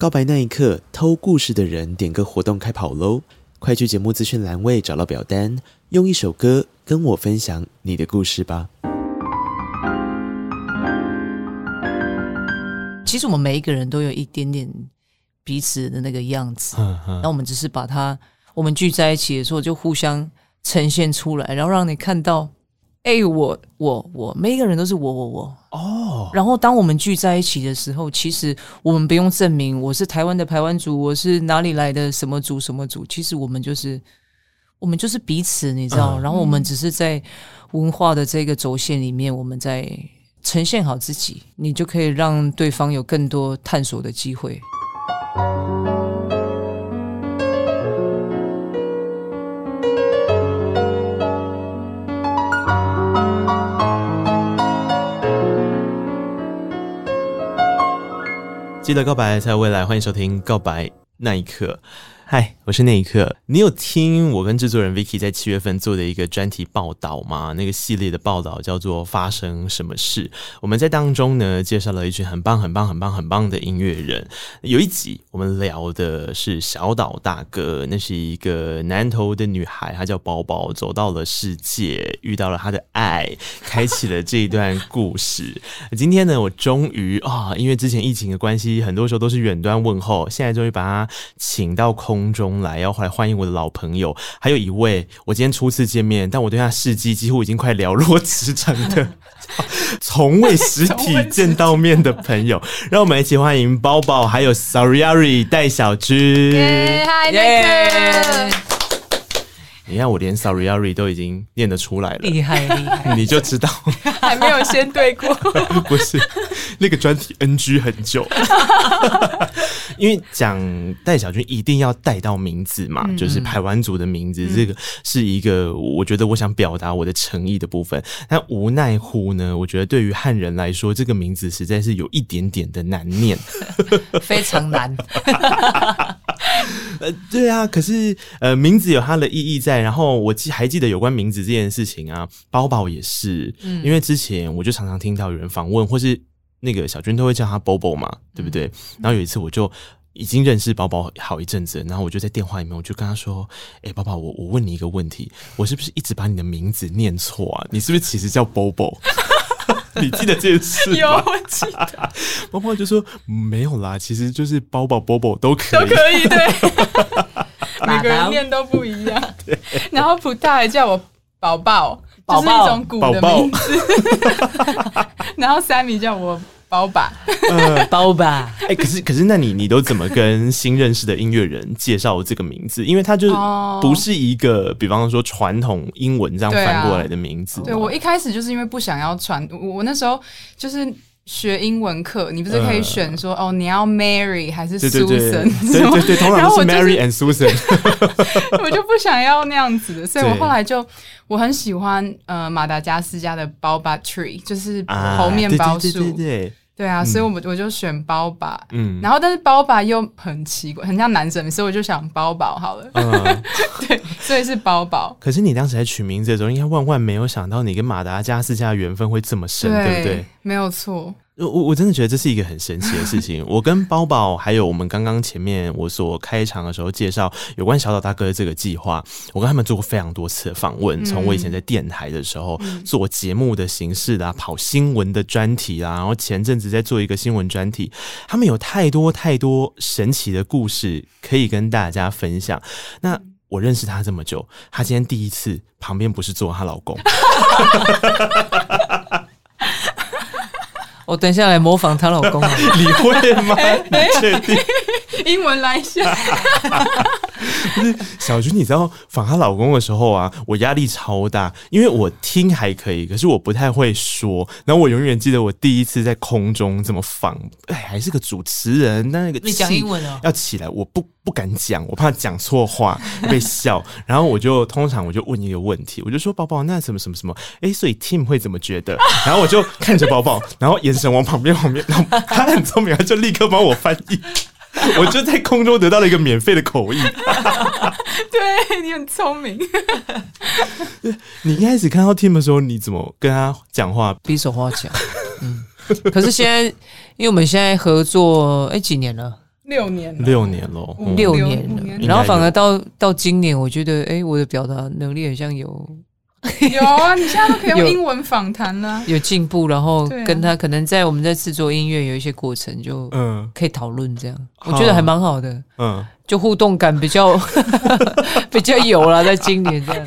告白那一刻，偷故事的人点歌活动开跑喽！快去节目资讯栏位找到表单，用一首歌跟我分享你的故事吧。其实我们每一个人都有一点点彼此的那个样子，那我们只是把它，我们聚在一起的时候就互相呈现出来，然后让你看到。哎、欸，我我我，每一个人都是我我我哦。Oh. 然后当我们聚在一起的时候，其实我们不用证明我是台湾的台湾族，我是哪里来的什么族什么族。其实我们就是我们就是彼此，你知道。Uh. 然后我们只是在文化的这个轴线里面，我们在呈现好自己，你就可以让对方有更多探索的机会。记得告白才有未来，欢迎收听《告白那一刻》。嗨，我是那一刻。你有听我跟制作人 Vicky 在七月份做的一个专题报道吗？那个系列的报道叫做《发生什么事》。我们在当中呢，介绍了一群很棒、很棒、很棒、很棒的音乐人。有一集我们聊的是小岛大哥，那是一个南投的女孩，她叫宝宝，走到了世界，遇到了她的爱，开启了这一段故事。今天呢，我终于啊，因为之前疫情的关系，很多时候都是远端问候，现在终于把她请到空。空中来，要回来欢迎我的老朋友，还有一位我今天初次见面，但我对他事迹几乎已经快了若指掌的，从未实体见到面的朋友，让我们一起欢迎包包，还有 Sariari 戴小军。嗨，那个。你看，我连 Soriari 都已经念得出来了，厉害厉害！你就知道。还没有先对过，不是那个专题 NG 很久，因为讲戴小军一定要带到名字嘛，嗯、就是排湾族的名字，嗯、这个是一个我觉得我想表达我的诚意的部分。但无奈乎呢，我觉得对于汉人来说，这个名字实在是有一点点的难念，非常难。呃，对啊，可是呃，名字有它的意义在。然后我记还记得有关名字这件事情啊，包包也是，嗯，因为之前我就常常听到有人访问，或是那个小军都会叫他 Bobo 嘛，对不对？嗯、然后有一次我就已经认识包宝好一阵子，然后我就在电话里面我就跟他说：“哎，包宝，我我问你一个问题，我是不是一直把你的名字念错啊？你是不是其实叫 Bobo？” 你记得这件事吗？有，我记得。包括就说没有啦，其实就是包包、包包都可以，都可以，对。每个人念都不一样。对。然后普大还叫我宝宝，就是一种古的名字。然后 Sammy 叫我。包吧，呃，包吧。哎，可是可是，那你你都怎么跟新认识的音乐人介绍这个名字？因为他就不是一个，比方说传统英文这样翻过来的名字。对，我一开始就是因为不想要传，我我那时候就是学英文课，你不是可以选说哦，你要 Mary 还是 Susan？对对对，通常是 Mary and Susan。我就不想要那样子的，所以我后来就我很喜欢呃马达加斯加的 Baobab Tree，就是猴面包树。对对对。对啊，所以我们我就选包吧，嗯，然后但是包吧又很奇怪，很像男生，所以我就想包宝好了，嗯，对，所以是包宝。可是你当时在取名字的时候，应该万万没有想到你跟马达加斯加的缘分会这么深，对，对不对？没有错。我我真的觉得这是一个很神奇的事情。我跟包宝，还有我们刚刚前面我所开场的时候介绍有关小岛大哥的这个计划，我跟他们做过非常多次的访问。从我以前在电台的时候做节目的形式啦，跑新闻的专题啦，然后前阵子在做一个新闻专题，他们有太多太多神奇的故事可以跟大家分享。那我认识他这么久，他今天第一次旁边不是坐她老公。我等一下来模仿她老公，你会吗？你确定？英文来一下。不 是小君，你知道访她老公的时候啊，我压力超大，因为我听还可以，可是我不太会说。然后我永远记得我第一次在空中怎么访，哎，还是个主持人，那个你讲英文哦，要起来，我不不敢讲，我怕讲错话被笑。然后我就通常我就问一个问题，我就说宝宝，那什么什么什么？哎，所以 Tim 会怎么觉得？然后我就看着宝宝，然后眼神往旁边旁边，然后他很聪明，他就立刻帮我翻译。我就在空中得到了一个免费的口译。对，你很聪明。你一开始看到 Tim 的时候，你怎么跟他讲话？比手画脚。嗯。可是现在，因为我们现在合作，哎、欸，几年了？六年，六年了，六年了。然后反而到到今年，我觉得，哎，我的表达能力好像有 有啊！你现在都可以用英文访谈了，有进步。然后跟他可能在我们在制作音乐有一些过程，就嗯，可以讨论这样，我觉得还蛮好的。嗯，就互动感比较 比较有了，在今年这样。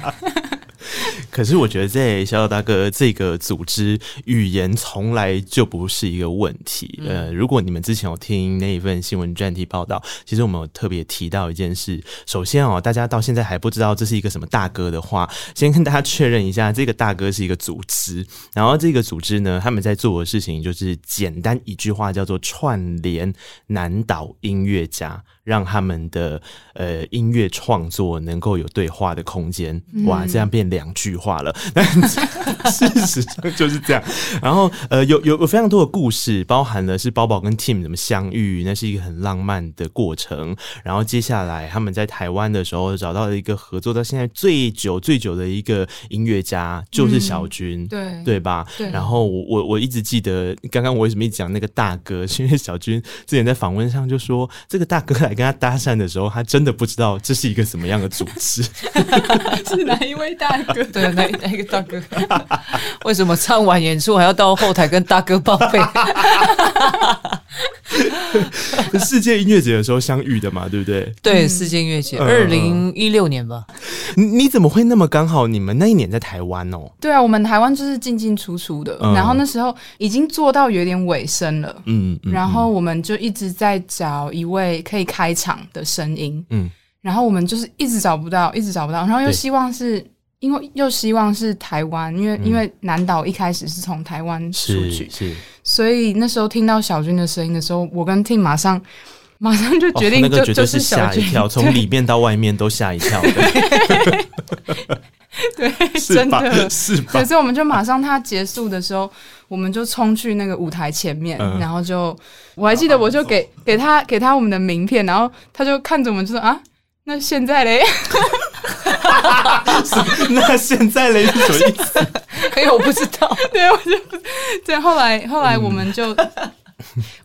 可是我觉得在小小大哥这个组织，语言从来就不是一个问题。呃，如果你们之前有听那一份新闻专题报道，其实我们有特别提到一件事。首先哦，大家到现在还不知道这是一个什么大哥的话，先跟大家确认一下，这个大哥是一个组织。然后这个组织呢，他们在做的事情就是简单一句话叫做串联南岛音乐家。让他们的呃音乐创作能够有对话的空间，哇，这样变两句话了。但 事实上就是这样。然后呃，有有有非常多的故事，包含了是包宝跟 Tim 怎么相遇，那是一个很浪漫的过程。然后接下来他们在台湾的时候找到了一个合作到现在最久最久的一个音乐家，就是小军，对对吧？对。然后我我我一直记得，刚刚我为什么一直讲那个大哥，是因为小军之前在访问上就说，这个大哥来。跟他搭讪的时候，他真的不知道这是一个什么样的组织，是哪一位大哥？对，哪哪一个大哥？为什么唱完演出还要到后台跟大哥报备？世界音乐节的时候相遇的嘛，对不对？对，世界音乐节，二零一六年吧。你你怎么会那么刚好？你们那一年在台湾哦？对啊，我们台湾就是进进出出的，然后那时候已经做到有点尾声了，嗯，然后我们就一直在找一位可以开场的声音，嗯，然后我们就是一直找不到，一直找不到，然后又希望是因为又希望是台湾，因为因为南岛一开始是从台湾出去，是。所以那时候听到小军的声音的时候，我跟 Tim 马上 马上就决定就，哦，那个绝对是吓一跳，从里面到外面都吓一跳的。对，真的是吧？所以我们就马上他结束的时候，我们就冲去那个舞台前面，嗯，然后就我还记得，我就给给他给他我们的名片，然后他就看着我们就说啊，那现在嘞？那现在嘞是什么意思？哎，我不知道。对，我就不对。后来，后来我们就，嗯、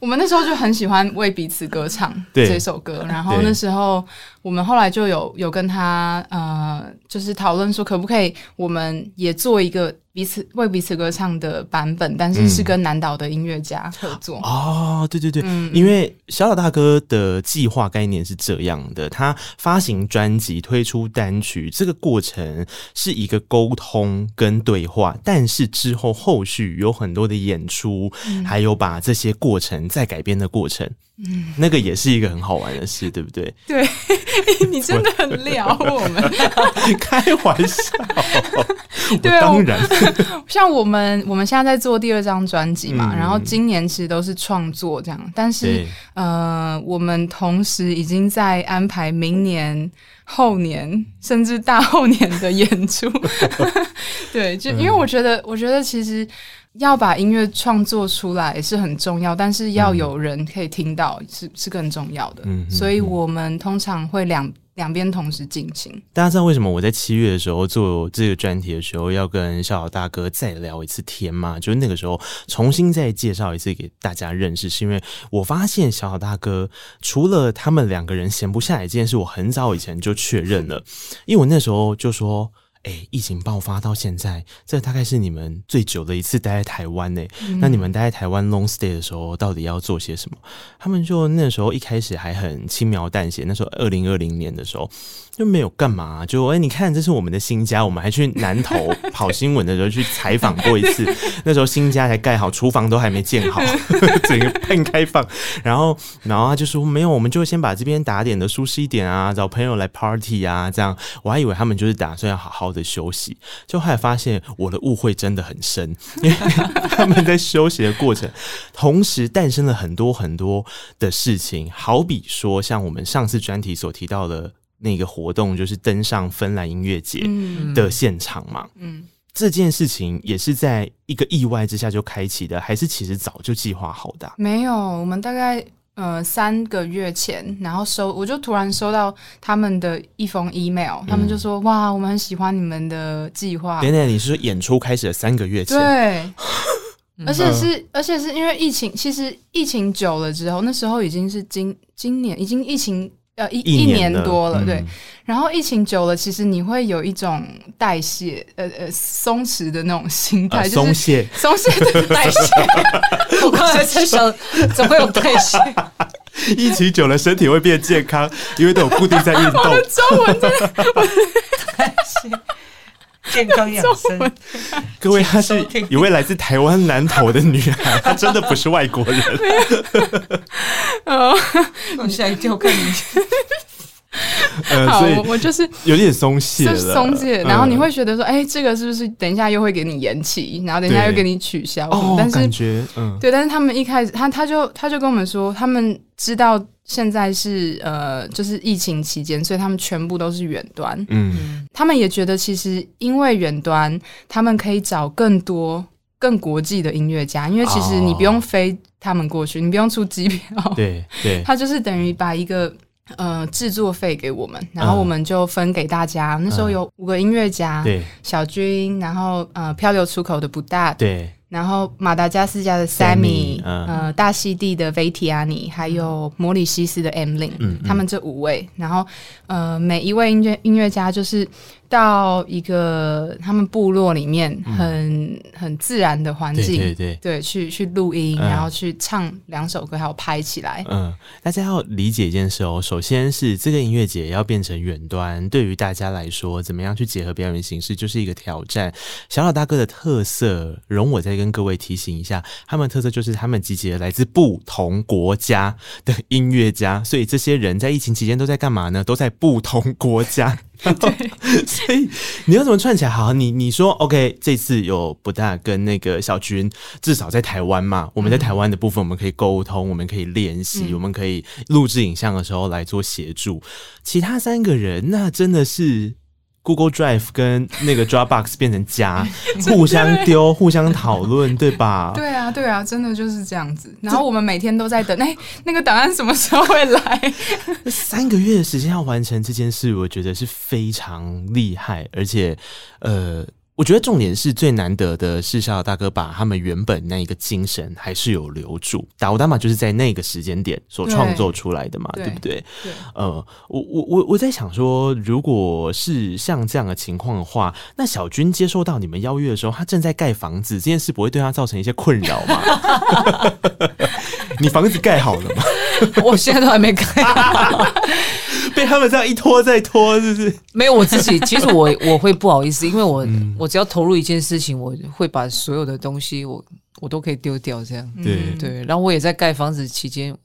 我们那时候就很喜欢为彼此歌唱这首歌。然后那时候，我们后来就有有跟他呃，就是讨论说，可不可以我们也做一个。彼此为彼此歌唱的版本，但是是跟南岛的音乐家合作、嗯、哦。对对对，嗯、因为小岛大哥的计划概念是这样的：他发行专辑、推出单曲，这个过程是一个沟通跟对话，但是之后后续有很多的演出，嗯、还有把这些过程再改编的过程。嗯，那个也是一个很好玩的事，对不对？对，你真的很撩我们，开玩笑。对啊，当然，像我们我们现在在做第二张专辑嘛，嗯、然后今年其实都是创作这样，但是对呃，我们同时已经在安排明年、后年甚至大后年的演出。对，就因为我觉得，嗯、我觉得其实。要把音乐创作出来是很重要，但是要有人可以听到是是更重要的。嗯，所以我们通常会两两边同时进行。大家知道为什么我在七月的时候做这个专题的时候要跟小小大哥再聊一次天吗？就是那个时候重新再介绍一次给大家认识，是因为我发现小小大哥除了他们两个人闲不下来这件事，我很早以前就确认了，因为我那时候就说。哎、欸，疫情爆发到现在，这大概是你们最久的一次待在台湾呢。嗯、那你们待在台湾 long stay 的时候，到底要做些什么？他们就那时候一开始还很轻描淡写，那时候二零二零年的时候。就没有干嘛，就哎、欸，你看，这是我们的新家，我们还去南投 跑新闻的时候去采访过一次。那时候新家才盖好，厨房都还没建好，整个半开放。然后，然后他就说没有，我们就先把这边打点的舒适一点啊，找朋友来 party 啊，这样。我还以为他们就是打算要好好的休息，就后来发现我的误会真的很深，因为他们在休息的过程，同时诞生了很多很多的事情，好比说像我们上次专题所提到的。那个活动就是登上芬兰音乐节的现场嘛，嗯，这件事情也是在一个意外之下就开启的，还是其实早就计划好的啊？没有，我们大概呃三个月前，然后收我就突然收到他们的一封 email，他们就说，哇，我们很喜欢你们的计划。等等，你是说演出开始了三个月前？对。而且是而且是因为疫情，其实疫情久了之后，那时候已经是今今年已经疫情。呃，一一年多了，对。然后疫情久了，其实你会有一种代谢，呃呃，松弛的那种心态，就是松懈，松懈的代谢。我刚才在想，怎么会有代谢？疫情久了，身体会变健康，因为都有固定在运 动。我的中文真的代谢。健康养生，各位，她是一位来自台湾南投的女孩，她真的不是外国人。哦，我下一跳，看你。好，我我就是有点松懈了，松懈。然后你会觉得说，哎，这个是不是等一下又会给你延期，然后等一下又给你取消？哦，但是感觉，嗯，对。但是他们一开始，他他就他就跟我们说，他们知道。现在是呃，就是疫情期间，所以他们全部都是远端。嗯，他们也觉得其实因为远端，他们可以找更多更国际的音乐家，因为其实你不用飞他们过去，哦、你不用出机票。对对，他就是等于把一个呃制作费给我们，然后我们就分给大家。嗯、那时候有五个音乐家，对，小军，然后呃漂流出口的不大，对。然后马达加斯加的 Sammy，呃，大溪地的 Vetiani，还有摩里西斯的 Emlyn，嗯，他们这五位，然后呃，每一位音乐音乐家就是。到一个他们部落里面很，很、嗯、很自然的环境，对对对，对，去去录音，嗯、然后去唱两首歌，还有拍起来。嗯，大家要理解一件事哦，首先是这个音乐节要变成远端，对于大家来说，怎么样去结合表演形式，就是一个挑战。小老大哥的特色，容我再跟各位提醒一下，他们的特色就是他们集结了来自不同国家的音乐家，所以这些人在疫情期间都在干嘛呢？都在不同国家。对，所以你要怎么串起来？好，你你说 OK，这次有不大跟那个小军，至少在台湾嘛，我们在台湾的部分，我们可以沟通，我们可以练习，嗯、我们可以录制影像的时候来做协助。其他三个人，那真的是。Google Drive 跟那个 Dropbox 变成家，互相丢、互相讨论，对吧？对啊，对啊，真的就是这样子。然后我们每天都在等，哎，那个档案什么时候会来？三个月的时间要完成这件事，我觉得是非常厉害，而且，呃。我觉得重点是最难得的是，小老大哥把他们原本那一个精神还是有留住。打乌达玛就是在那个时间点所创作出来的嘛，对，对不对？对。呃，我我我我在想说，如果是像这样的情况的话，那小军接受到你们邀约的时候，他正在盖房子，这件事不会对他造成一些困扰吗？你房子盖好了吗？我现在都还没盖好。被他们这样一拖再拖，是不是？没有，我自己 其实我我会不好意思，因为我、嗯、我只要投入一件事情，我会把所有的东西我我都可以丢掉，这样对对。然后我也在盖房子期间，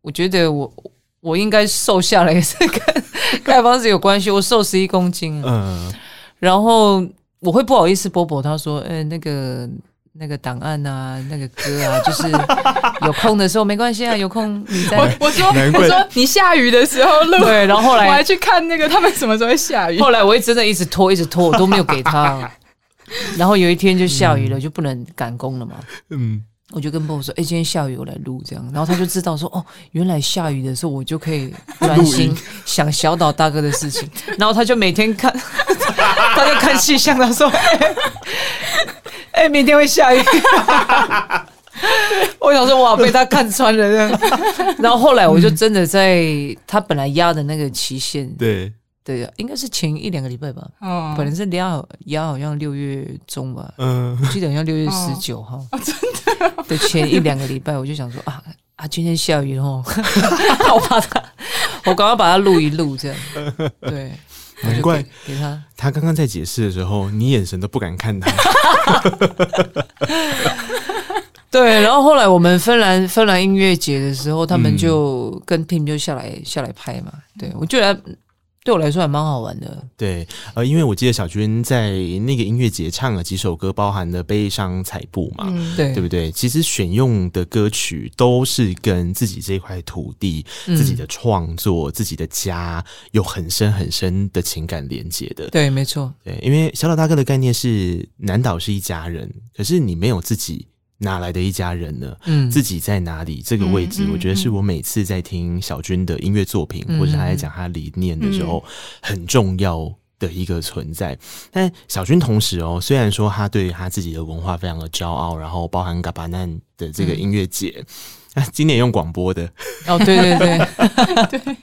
我觉得我我应该瘦下来也是跟 盖房子有关系，我瘦十一公斤，嗯，然后我会不好意思，波波他说，哎、欸，那个。那个档案啊，那个歌啊，就是有空的时候没关系啊，有空你再。我我说我说你下雨的时候录。对，然后后来我还去看那个他们什么时候会下雨。后来我也真的一直拖，一直拖，我都没有给他。然后有一天就下雨了，就不能赶工了嘛。嗯，我就跟波波说：“哎，今天下雨，我来录这样。”然后他就知道说：“哦，原来下雨的时候我就可以专心想小岛大哥的事情。”然后他就每天看，他就看气象，他说。哎、欸，明天会下雨。我想说，哇，被他看穿了这样。然后后来，我就真的在他本来压的那个期限，对对，应该是前一两个礼拜吧。哦，本来是压压好像六月中吧。嗯，我记得好像六月十九号。哦，真的。对，前一两个礼拜，我就想说啊啊，今天下雨哦，我把他，我刚刚把它录一录这样。对。难怪给他，他刚刚在解释的时候，你眼神都不敢看他。对，然后后来我们芬兰芬兰音乐节的时候，他们就跟 team 就下来下来拍嘛。对，我觉得。对我来说还蛮好玩的。对，呃，因为我记得小军在那个音乐节唱了几首歌，包含了悲伤彩布嘛，嗯、对，对不对？其实选用的歌曲都是跟自己这块土地、嗯、自己的创作、自己的家有很深很深的情感连接的。对，没错。对，因为小岛大哥的概念是南岛是一家人，可是你没有自己。哪来的一家人呢？嗯，自己在哪里？这个位置，我觉得是我每次在听小军的音乐作品，嗯、或者他在讲他理念的时候，嗯、很重要的一个存在。但小军同时哦，虽然说他对他自己的文化非常的骄傲，然后包含嘎巴难的这个音乐节。嗯 今年用广播的哦，对对对 对，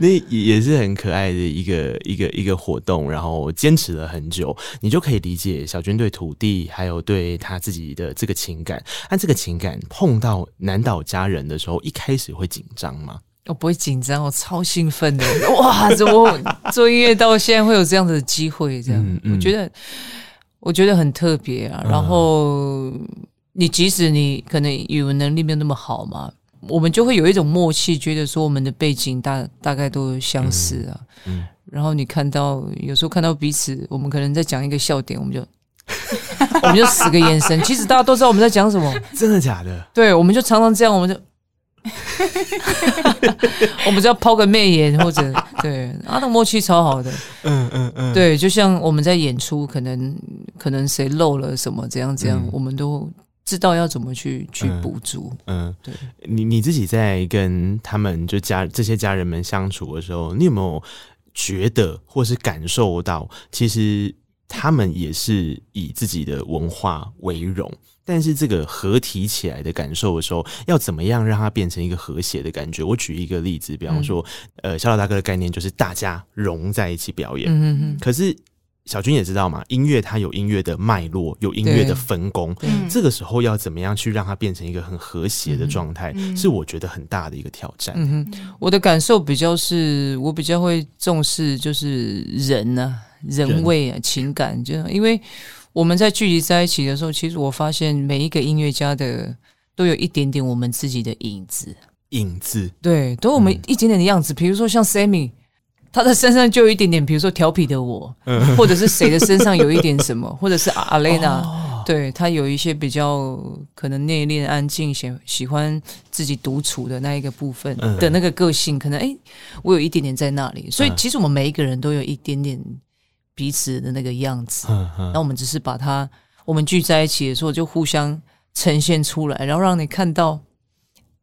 那也是很可爱的一个一个一个活动，然后坚持了很久，你就可以理解小军对土地还有对他自己的这个情感。那这个情感碰到南岛家人的时候，一开始会紧张吗？我不会紧张，我超兴奋的！哇，怎么做音乐到现在会有这样的机会？这样，嗯嗯、我觉得我觉得很特别啊。然后。嗯你即使你可能语文能力没有那么好嘛，我们就会有一种默契，觉得说我们的背景大大概都相似啊。嗯，嗯，然后你看到有时候看到彼此，我们可能在讲一个笑点，我们就 我们就使个眼神。其实大家都知道我们在讲什么，真的假的？对，我们就常常这样，我们就 我们只要抛个媚眼，或者对，啊，那默契超好的。嗯嗯嗯，对，就像我们在演出，可能可能谁漏了什么，怎样怎样，嗯、我们都。知道要怎么去去补足，嗯，嗯对，你你自己在跟他们就家这些家人们相处的时候，你有没有觉得或是感受到，其实他们也是以自己的文化为荣，但是这个合体起来的感受的时候，要怎么样让它变成一个和谐的感觉？我举一个例子，比方说，嗯、呃，小老大哥的概念就是大家融在一起表演，嗯嗯，可是。小军也知道嘛，音乐它有音乐的脉络，有音乐的分工。这个时候要怎么样去让它变成一个很和谐的状态，嗯、是我觉得很大的一个挑战。嗯哼，我的感受比较是，我比较会重视就是人啊，人味啊，情感。就因为我们在聚集在一起的时候，其实我发现每一个音乐家的都有一点点我们自己的影子，影子对，都有我们一点点的样子。比、嗯、如说像 Sammy。他的身上就有一点点，比如说调皮的我，或者是谁的身上有一点什么，或者是阿雷娜，对，他有一些比较可能内敛、安静、喜喜欢自己独处的那一个部分的那个个性，可能诶，我有一点点在那里。所以其实我们每一个人都有一点点彼此的那个样子，那我们只是把它，我们聚在一起的时候就互相呈现出来，然后让你看到。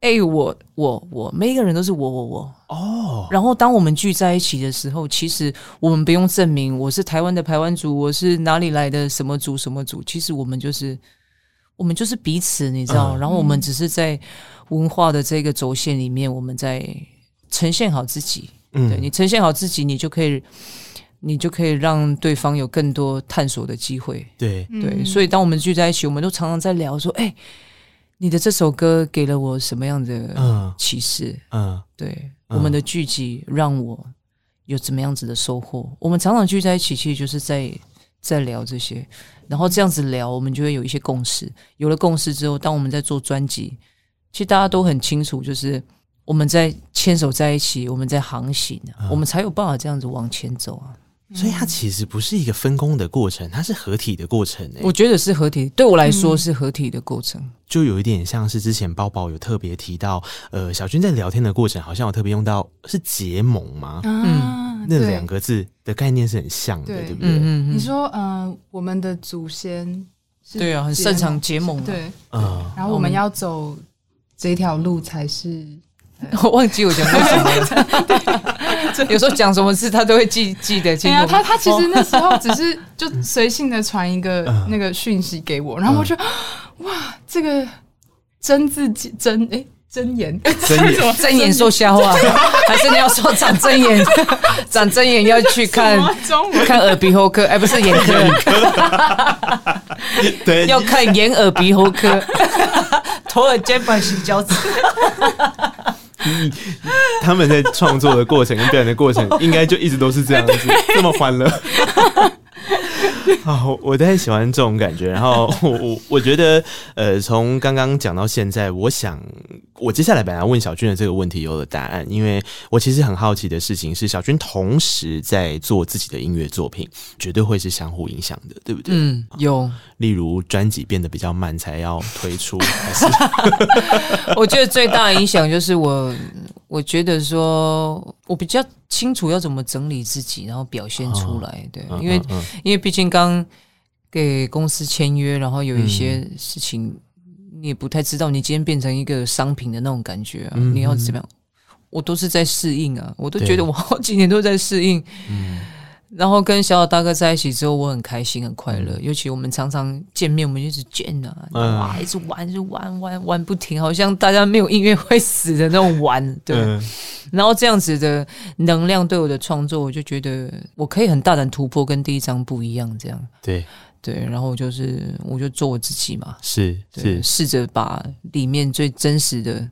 哎、欸，我我我，每一个人都是我我我哦。Oh. 然后当我们聚在一起的时候，其实我们不用证明我是台湾的台湾族，我是哪里来的什么族什么族。其实我们就是我们就是彼此，你知道。Uh. 然后我们只是在文化的这个轴线里面，我们在呈现好自己。嗯，对，你呈现好自己，你就可以你就可以让对方有更多探索的机会。对对，所以当我们聚在一起，我们都常常在聊说，哎、欸。你的这首歌给了我什么样的启示？嗯，嗯对，嗯、我们的聚集让我有怎么样子的收获？我们常常聚在一起，其实就是在在聊这些，然后这样子聊，我们就会有一些共识。有了共识之后，当我们在做专辑，其实大家都很清楚，就是我们在牵手在一起，我们在航行，嗯、我们才有办法这样子往前走啊。所以它其实不是一个分工的过程，它是合体的过程，欸。我觉得是合体，对我来说是合体的过程。嗯、就有一点像是之前包包有特别提到，呃，小军在聊天的过程，好像有特别用到是结盟吗？嗯，那两个字的概念是很像的，对，对不对？嗯嗯。你说，呃，我们的祖先是对啊，很擅长结盟，对，嗯。然后我们要走这条路才是。我忘记我讲过什么了。有时候讲什么事，他都会记记得清楚。他他其实那时候只是就随性的传一个那个讯息给我，然后我就 哇，这个真字真哎真言真言。真言 说瞎话，还是你要说长真眼？长真眼要去看看耳鼻喉科，哎，不是眼科，对，要看眼耳鼻喉科，头耳肩膀洗脚趾。他们在创作的过程跟表演的过程，应该就一直都是这样子，这么欢乐。啊，我太喜欢这种感觉。然后我我我觉得，呃，从刚刚讲到现在，我想我接下来本来问小君的这个问题有了答案，因为我其实很好奇的事情是，小君同时在做自己的音乐作品，绝对会是相互影响的，对不对？嗯，有。例如专辑变得比较慢才要推出，还是？我觉得最大的影响就是我，我觉得说我比较清楚要怎么整理自己，然后表现出来。对，因为因为毕竟刚给公司签约，然后有一些事情你也不太知道，你今天变成一个商品的那种感觉啊，你要怎么样？我都是在适应啊，我都觉得我好几年都在适应。然后跟小小大哥在一起之后，我很开心，很快乐。尤其我们常常见面，我们一直见啊，哇，一直玩，就玩玩玩不停，好像大家没有音乐会死的那种玩。对，嗯、然后这样子的能量对我的创作，我就觉得我可以很大胆突破，跟第一张不一样。这样，对对，然后就是我就做我自己嘛，是是，试着把里面最真实的。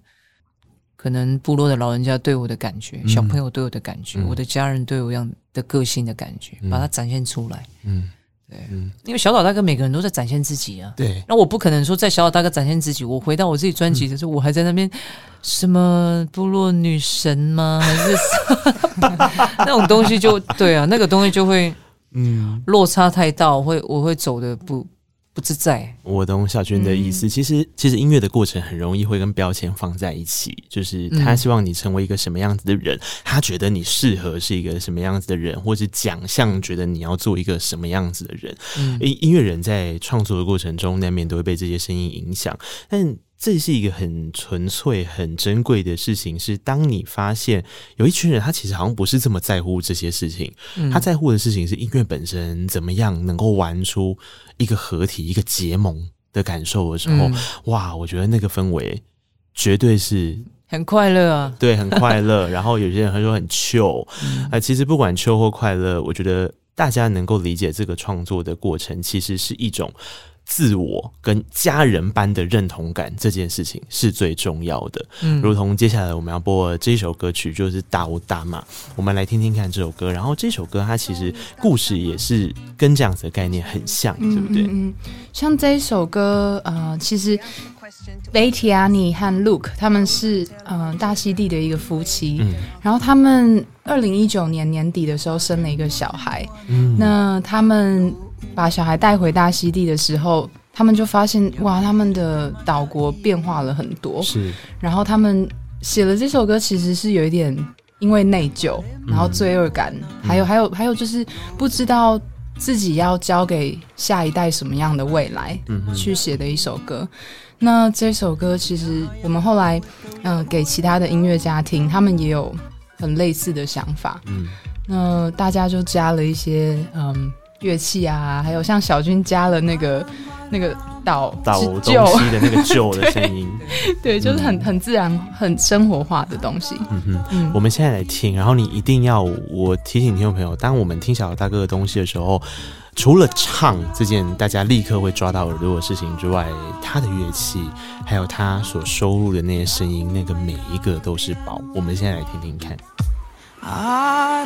可能部落的老人家对我的感觉，嗯、小朋友对我的感觉，嗯、我的家人对我样的个性的感觉，嗯、把它展现出来。嗯，对，嗯，因为小岛大哥每个人都在展现自己啊。对，那我不可能说在小岛大哥展现自己，我回到我自己专辑的时候，嗯、我还在那边什么部落女神吗？还是 那种东西就对啊，那个东西就会嗯落差太大，我会我会走的不。不自在，我懂小军的意思。嗯、其实，其实音乐的过程很容易会跟标签放在一起，就是他希望你成为一个什么样子的人，嗯、他觉得你适合是一个什么样子的人，或是奖项觉得你要做一个什么样子的人。嗯，音音乐人在创作的过程中，难免都会被这些声音影响，但。这是一个很纯粹、很珍贵的事情。是当你发现有一群人，他其实好像不是这么在乎这些事情，嗯、他在乎的事情是音乐本身怎么样能够玩出一个合体、一个结盟的感受的时候，嗯、哇！我觉得那个氛围绝对是很快乐啊，对，很快乐。然后有些人会说很 chill，啊，其实不管 chill 或快乐，我觉得大家能够理解这个创作的过程，其实是一种。自我跟家人般的认同感，这件事情是最重要的。嗯，如同接下来我们要播的这首歌曲，就是《大乌大马》，我们来听听看这首歌。然后这首歌它其实故事也是跟这样子的概念很像，对不对？嗯，像这一首歌，呃，其实 Letiani 和 Luke 他们是嗯、呃、大溪地的一个夫妻，嗯，然后他们二零一九年年底的时候生了一个小孩，嗯，那他们。把小孩带回大溪地的时候，他们就发现哇，他们的岛国变化了很多。是，然后他们写了这首歌，其实是有一点因为内疚，然后罪恶感，嗯、还有还有还有就是不知道自己要交给下一代什么样的未来，嗯，去写的一首歌。那这首歌其实我们后来嗯、呃、给其他的音乐家听，他们也有很类似的想法。嗯，那大家就加了一些嗯。乐器啊，还有像小军加了那个那个倒倒东西的那个 旧的声音，对，对，就是很很自然、很生活化的东西。嗯哼，嗯，我们现在来听，然后你一定要我提醒听众朋友，当我们听小大哥的东西的时候，除了唱这件大家立刻会抓到耳朵的事情之外，他的乐器还有他所收录的那些声音，那个每一个都是宝。我们现在来听听看。啊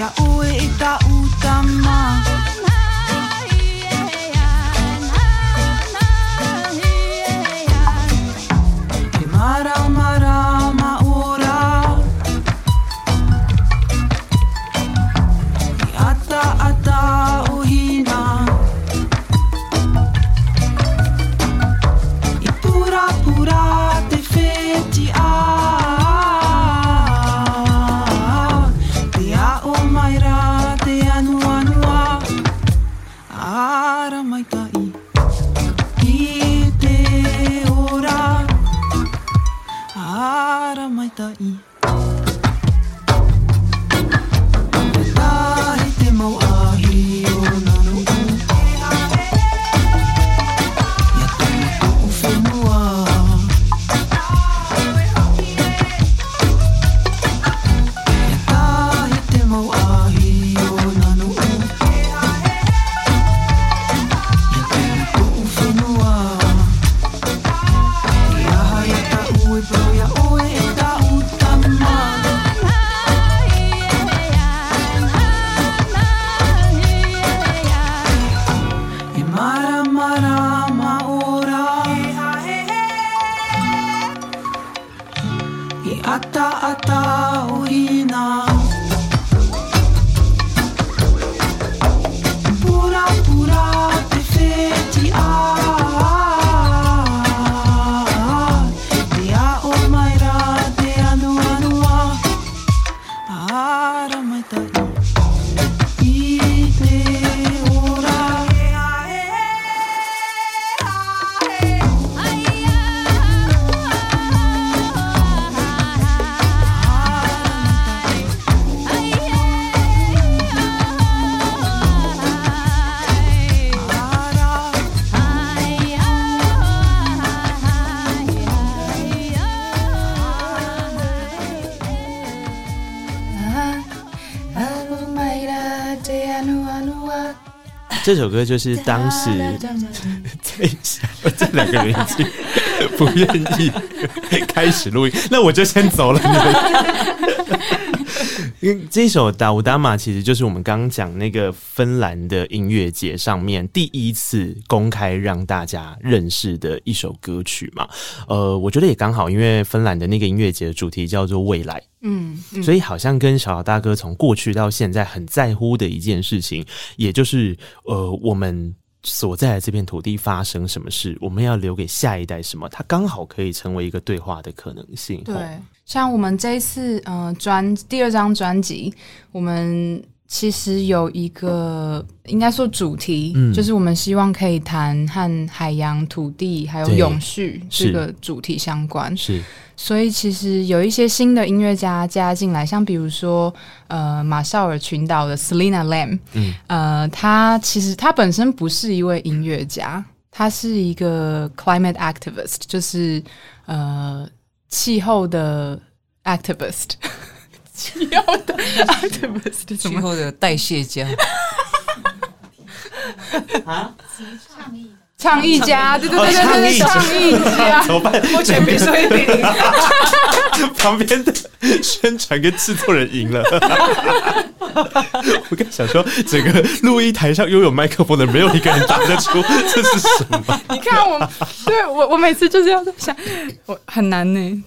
we are always 这首歌就是当时 这两个人已经不愿意开始录音，那我就先走了。因为这首《达乌达玛》其实就是我们刚刚讲那个芬兰的音乐节上面第一次公开让大家认识的一首歌曲嘛。呃，我觉得也刚好，因为芬兰的那个音乐节的主题叫做未来。嗯，嗯，所以好像跟小姚大哥从过去到现在很在乎的一件事情，也就是呃，我们所在的这片土地发生什么事，我们要留给下一代什么，它刚好可以成为一个对话的可能性。对，像我们这一次呃专第二张专辑，我们。其实有一个应该说主题，嗯，就是我们希望可以谈和海洋、土地还有永续这个主题相关。是，所以其实有一些新的音乐家加进来，像比如说呃马绍尔群岛的 Selina Lam，嗯，呃，他其实他本身不是一位音乐家，他是一个 climate activist，就是呃气候的 activist。气候的 activist，，气候的代谢家。啊，倡议倡议家，对对对对对，倡议家，怎么办？我全别说一遍，旁边的宣传跟制作人赢了。我刚想说，整个录音台上拥有麦克风的没有一个人答得出这是什么。你看我，对我，我每次就是要想，我很难呢。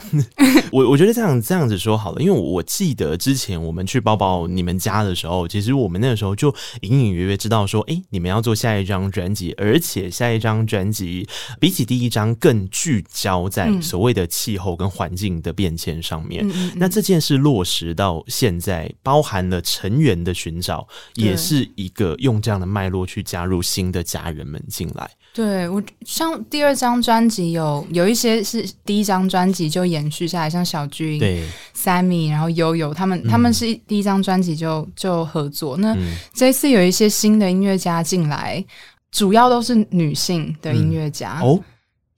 我我觉得这样这样子说好了，因为我记得之前我们去包包你们家的时候，其实我们那个时候就隐隐约约知道说，哎、欸，你们要做下一张专辑，而且下一张专辑比起第一张更聚焦在所谓的气候跟环境的变迁上面。嗯、那这件事落实到现在，包含了成员的寻找，也是一个用这样的脉络去加入新的家人们进来。对，我像第二张专辑有有一些是第一张专辑就延续下来，像小军、对 Sammy，然后悠悠他们、嗯、他们是第一张专辑就就合作。那、嗯、这一次有一些新的音乐家进来，主要都是女性的音乐家、嗯、哦。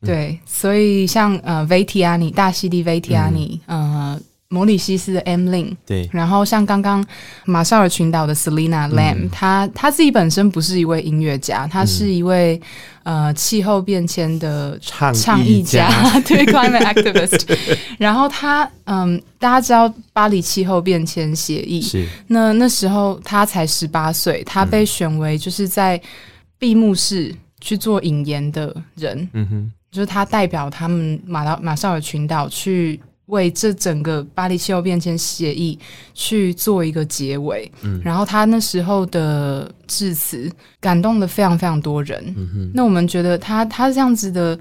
对，所以像呃 Veitiani 大溪地 Veitiani 呃。摩里西斯的 M Lin，对，然后像刚刚马绍尔群岛的 Selina Lam，、嗯、她她自己本身不是一位音乐家，她是一位、嗯、呃气候变迁的倡议家，对 climate activist。然后她嗯，大家知道巴黎气候变迁协议，是。那那时候她才十八岁，她被选为就是在闭幕式去做引言的人，嗯哼，就是他代表他们马岛马绍尔群岛去。为这整个巴黎气候变迁协议去做一个结尾，嗯，然后他那时候的致辞感动了非常非常多人，嗯哼，那我们觉得他他这样子的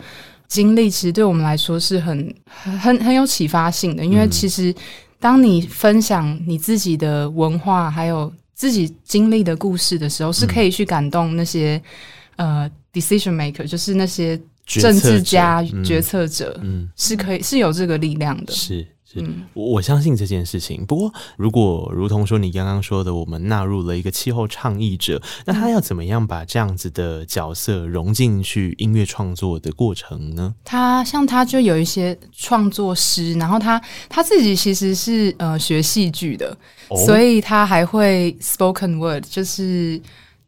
经历，其实对我们来说是很很很有启发性的，因为其实当你分享你自己的文化还有自己经历的故事的时候，是可以去感动那些呃 decision maker，就是那些。政治家、决策者，嗯，是可以是有这个力量的，是是，我我相信这件事情。不过，如果如同说你刚刚说的，我们纳入了一个气候倡议者，那他要怎么样把这样子的角色融进去音乐创作的过程呢？他像他就有一些创作师，然后他他自己其实是呃学戏剧的，哦，所以他还会 spoken word，就是。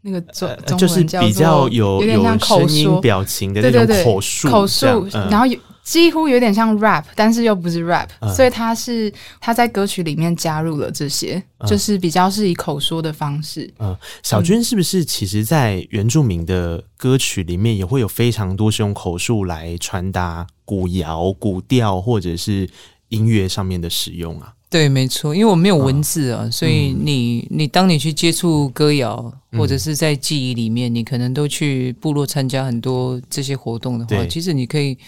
那个中中文叫做就是比较有有点像口述表情的那种口述，口述，然后有几乎有点像 rap，但是又不是 rap，嗯，所以他是他在歌曲里面加入了这些，嗯，就是比较是以口说的方式。嗯，小军是不是其实，在原住民的歌曲里面也会有非常多是用口述来传达古谣、古调或者是音乐上面的使用啊。对，没错，因为我没有文字啊，哦、所以你你当你去接触歌谣，嗯、或者是在记忆里面，你可能都去部落参加很多这些活动的话，其实你可以。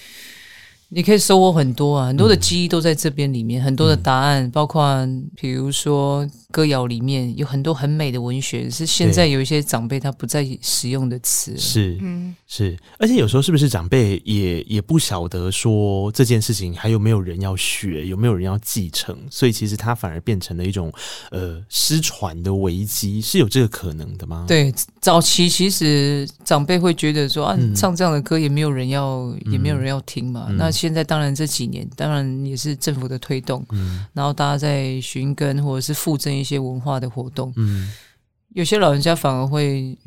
你可以收获很多啊，很多的记忆都在这边里面，嗯、很多的答案，包括比如说歌谣里面有很多很美的文学，是现在有一些长辈他不再使用的词。是，嗯，是，而且有时候是不是长辈也也不晓得说这件事情还有没有人要学，有没有人要继承，所以其实它反而变成了一种呃失传的危机，是有这个可能的吗？对，早期其实长辈会觉得说啊，唱这样的歌也没有人要，嗯、也没有人要听嘛，嗯、那。现在当然这几年，当然也是政府的推动，嗯，然后大家在寻根或者是复振一些文化的活动，嗯，有些老人家反而会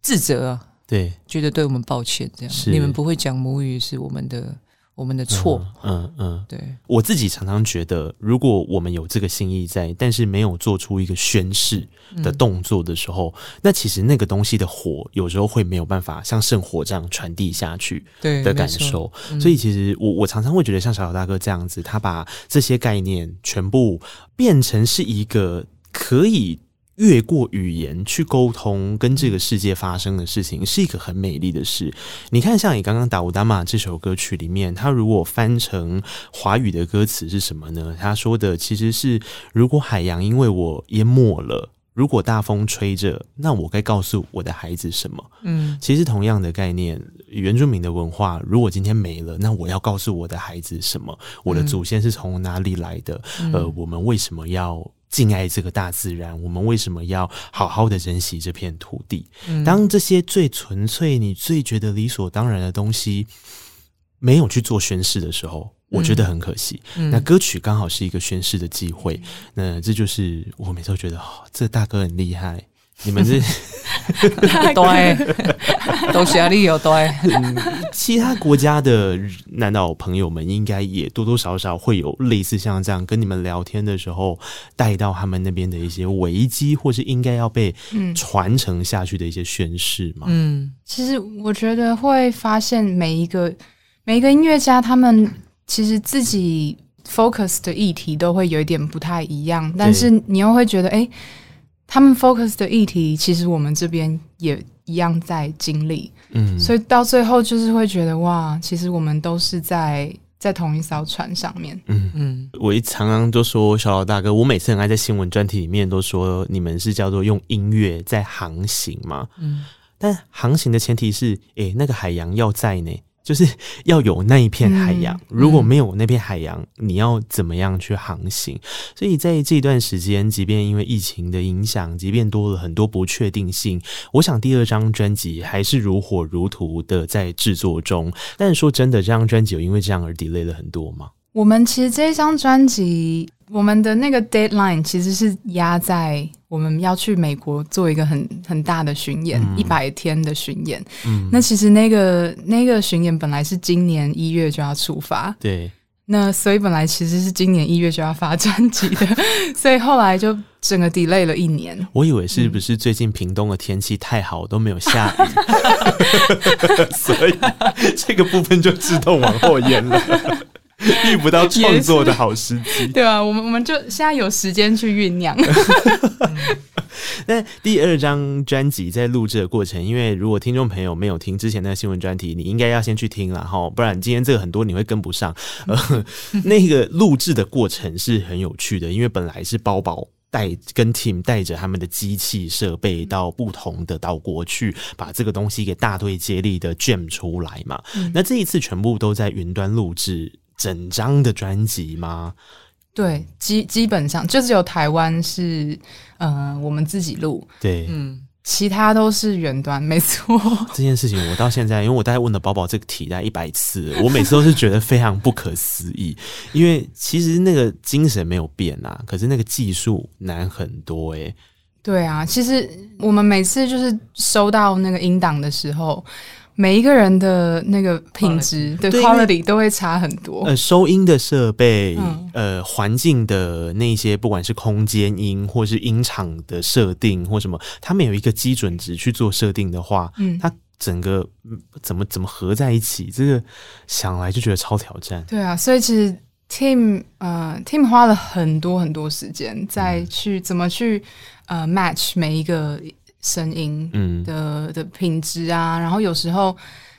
自责啊，对，觉得对我们抱歉，这样。你们不会讲母语是我们的。我们的错，嗯嗯，嗯。对，我自己常常觉得，如果我们有这个心意在，但是没有做出一个宣誓的动作的时候，嗯、那其实那个东西的火，有时候会没有办法像圣火这样传递下去的感受。嗯、所以，其实我我常常会觉得，像小小大哥这样子，他把这些概念全部变成是一个可以。越过语言去沟通跟这个世界发生的事情，是一个很美丽的事。你看，像你刚刚《达乌达玛》这首歌曲里面，它如果翻成华语的歌词是什么呢？他说的其实是：如果海洋因为我淹没了，如果大风吹着，那我该告诉我的孩子什么？嗯，其实同样的概念，原住民的文化，如果今天没了，那我要告诉我的孩子什么？我的祖先是从哪里来的？呃，我们为什么要？敬爱这个大自然，我们为什么要好好的珍惜这片土地？嗯、当这些最纯粹、你最觉得理所当然的东西没有去做宣誓的时候，我觉得很可惜。嗯、那歌曲刚好是一个宣誓的机会，嗯、那这就是我每次都觉得，哦，这大哥很厉害。你们是 对，都压力有对。其他国家的南岛朋友们应该也多多少少会有类似像这样跟你们聊天的时候带到他们那边的一些危机，或是应该要被传承下去的一些宣誓嘛。嗯，其实我觉得会发现每一个每一个音乐家，他们其实自己 focus 的议题都会有一点不太一样，但是你又会觉得，哎、欸。他们 focus 的议题，其实我们这边也一样在经历，嗯，所以到最后就是会觉得哇，其实我们都是在在同一艘船上面，嗯。嗯。我一常常都说小老大哥，我每次很爱在新闻专题里面都说你们是叫做用音乐在航行嘛，嗯，但航行的前提是，诶，那个海洋要在呢。就是要有那一片海洋，嗯、如果没有那片海洋，嗯、你要怎么样去航行？所以在这段时间，即便因为疫情的影响，即便多了很多不确定性，我想第二张专辑还是如火如荼的在制作中。但是说真的，这张专辑有因为这样而 delay 了很多吗？我们其实这一张专辑，我们的那个 deadline 其实是压在我们要去美国做一个很很大的巡演，一百、嗯、天的巡演。嗯，那其实那个那个巡演本来是今年一月就要出发，对。那所以本来其实是今年一月就要发专辑的，所以后来就整个 delay 了一年。我以为是不是最近屏东的天气太好，都没有下雨，所以这个部分就自动往后延了。遇不到创作的好时机，对啊，我们我们就现在有时间去酝酿。那第二张专辑在录制的过程，因为如果听众朋友没有听之前那个新闻专题，你应该要先去听了哈，不然今天这个很多你会跟不上。呃，那个录制的过程是很有趣的，因为本来是包包带跟 team 带着他们的机器设备到不同的岛国去，把这个东西给大队接力的 jam 出来嘛。嗯、那这一次全部都在云端录制。整张的专辑吗？对，基基本上就只有台湾是，嗯、呃，我们自己录。对，嗯，其他都是远端，没错。这件事情我到现在，因为我大概问了宝宝这个题大概一百次，我每次都是觉得非常不可思议，因为其实那个精神没有变啊，可是那个技术难很多诶、欸。对啊，其实我们每次就是收到那个音档的时候。每一个人的那个品质的 quality 都会差很多。呃，收音的设备，嗯、呃，环境的那些，不管是空间音或是音场的设定或什么，他们有一个基准值去做设定的话，嗯，它整个怎么怎么合在一起，这个想来就觉得超挑战。对啊，所以其实 Tim 呃，Tim 花了很多很多时间在去怎么去呃 match 每一个声音的、嗯、的的品质啊，然后有时候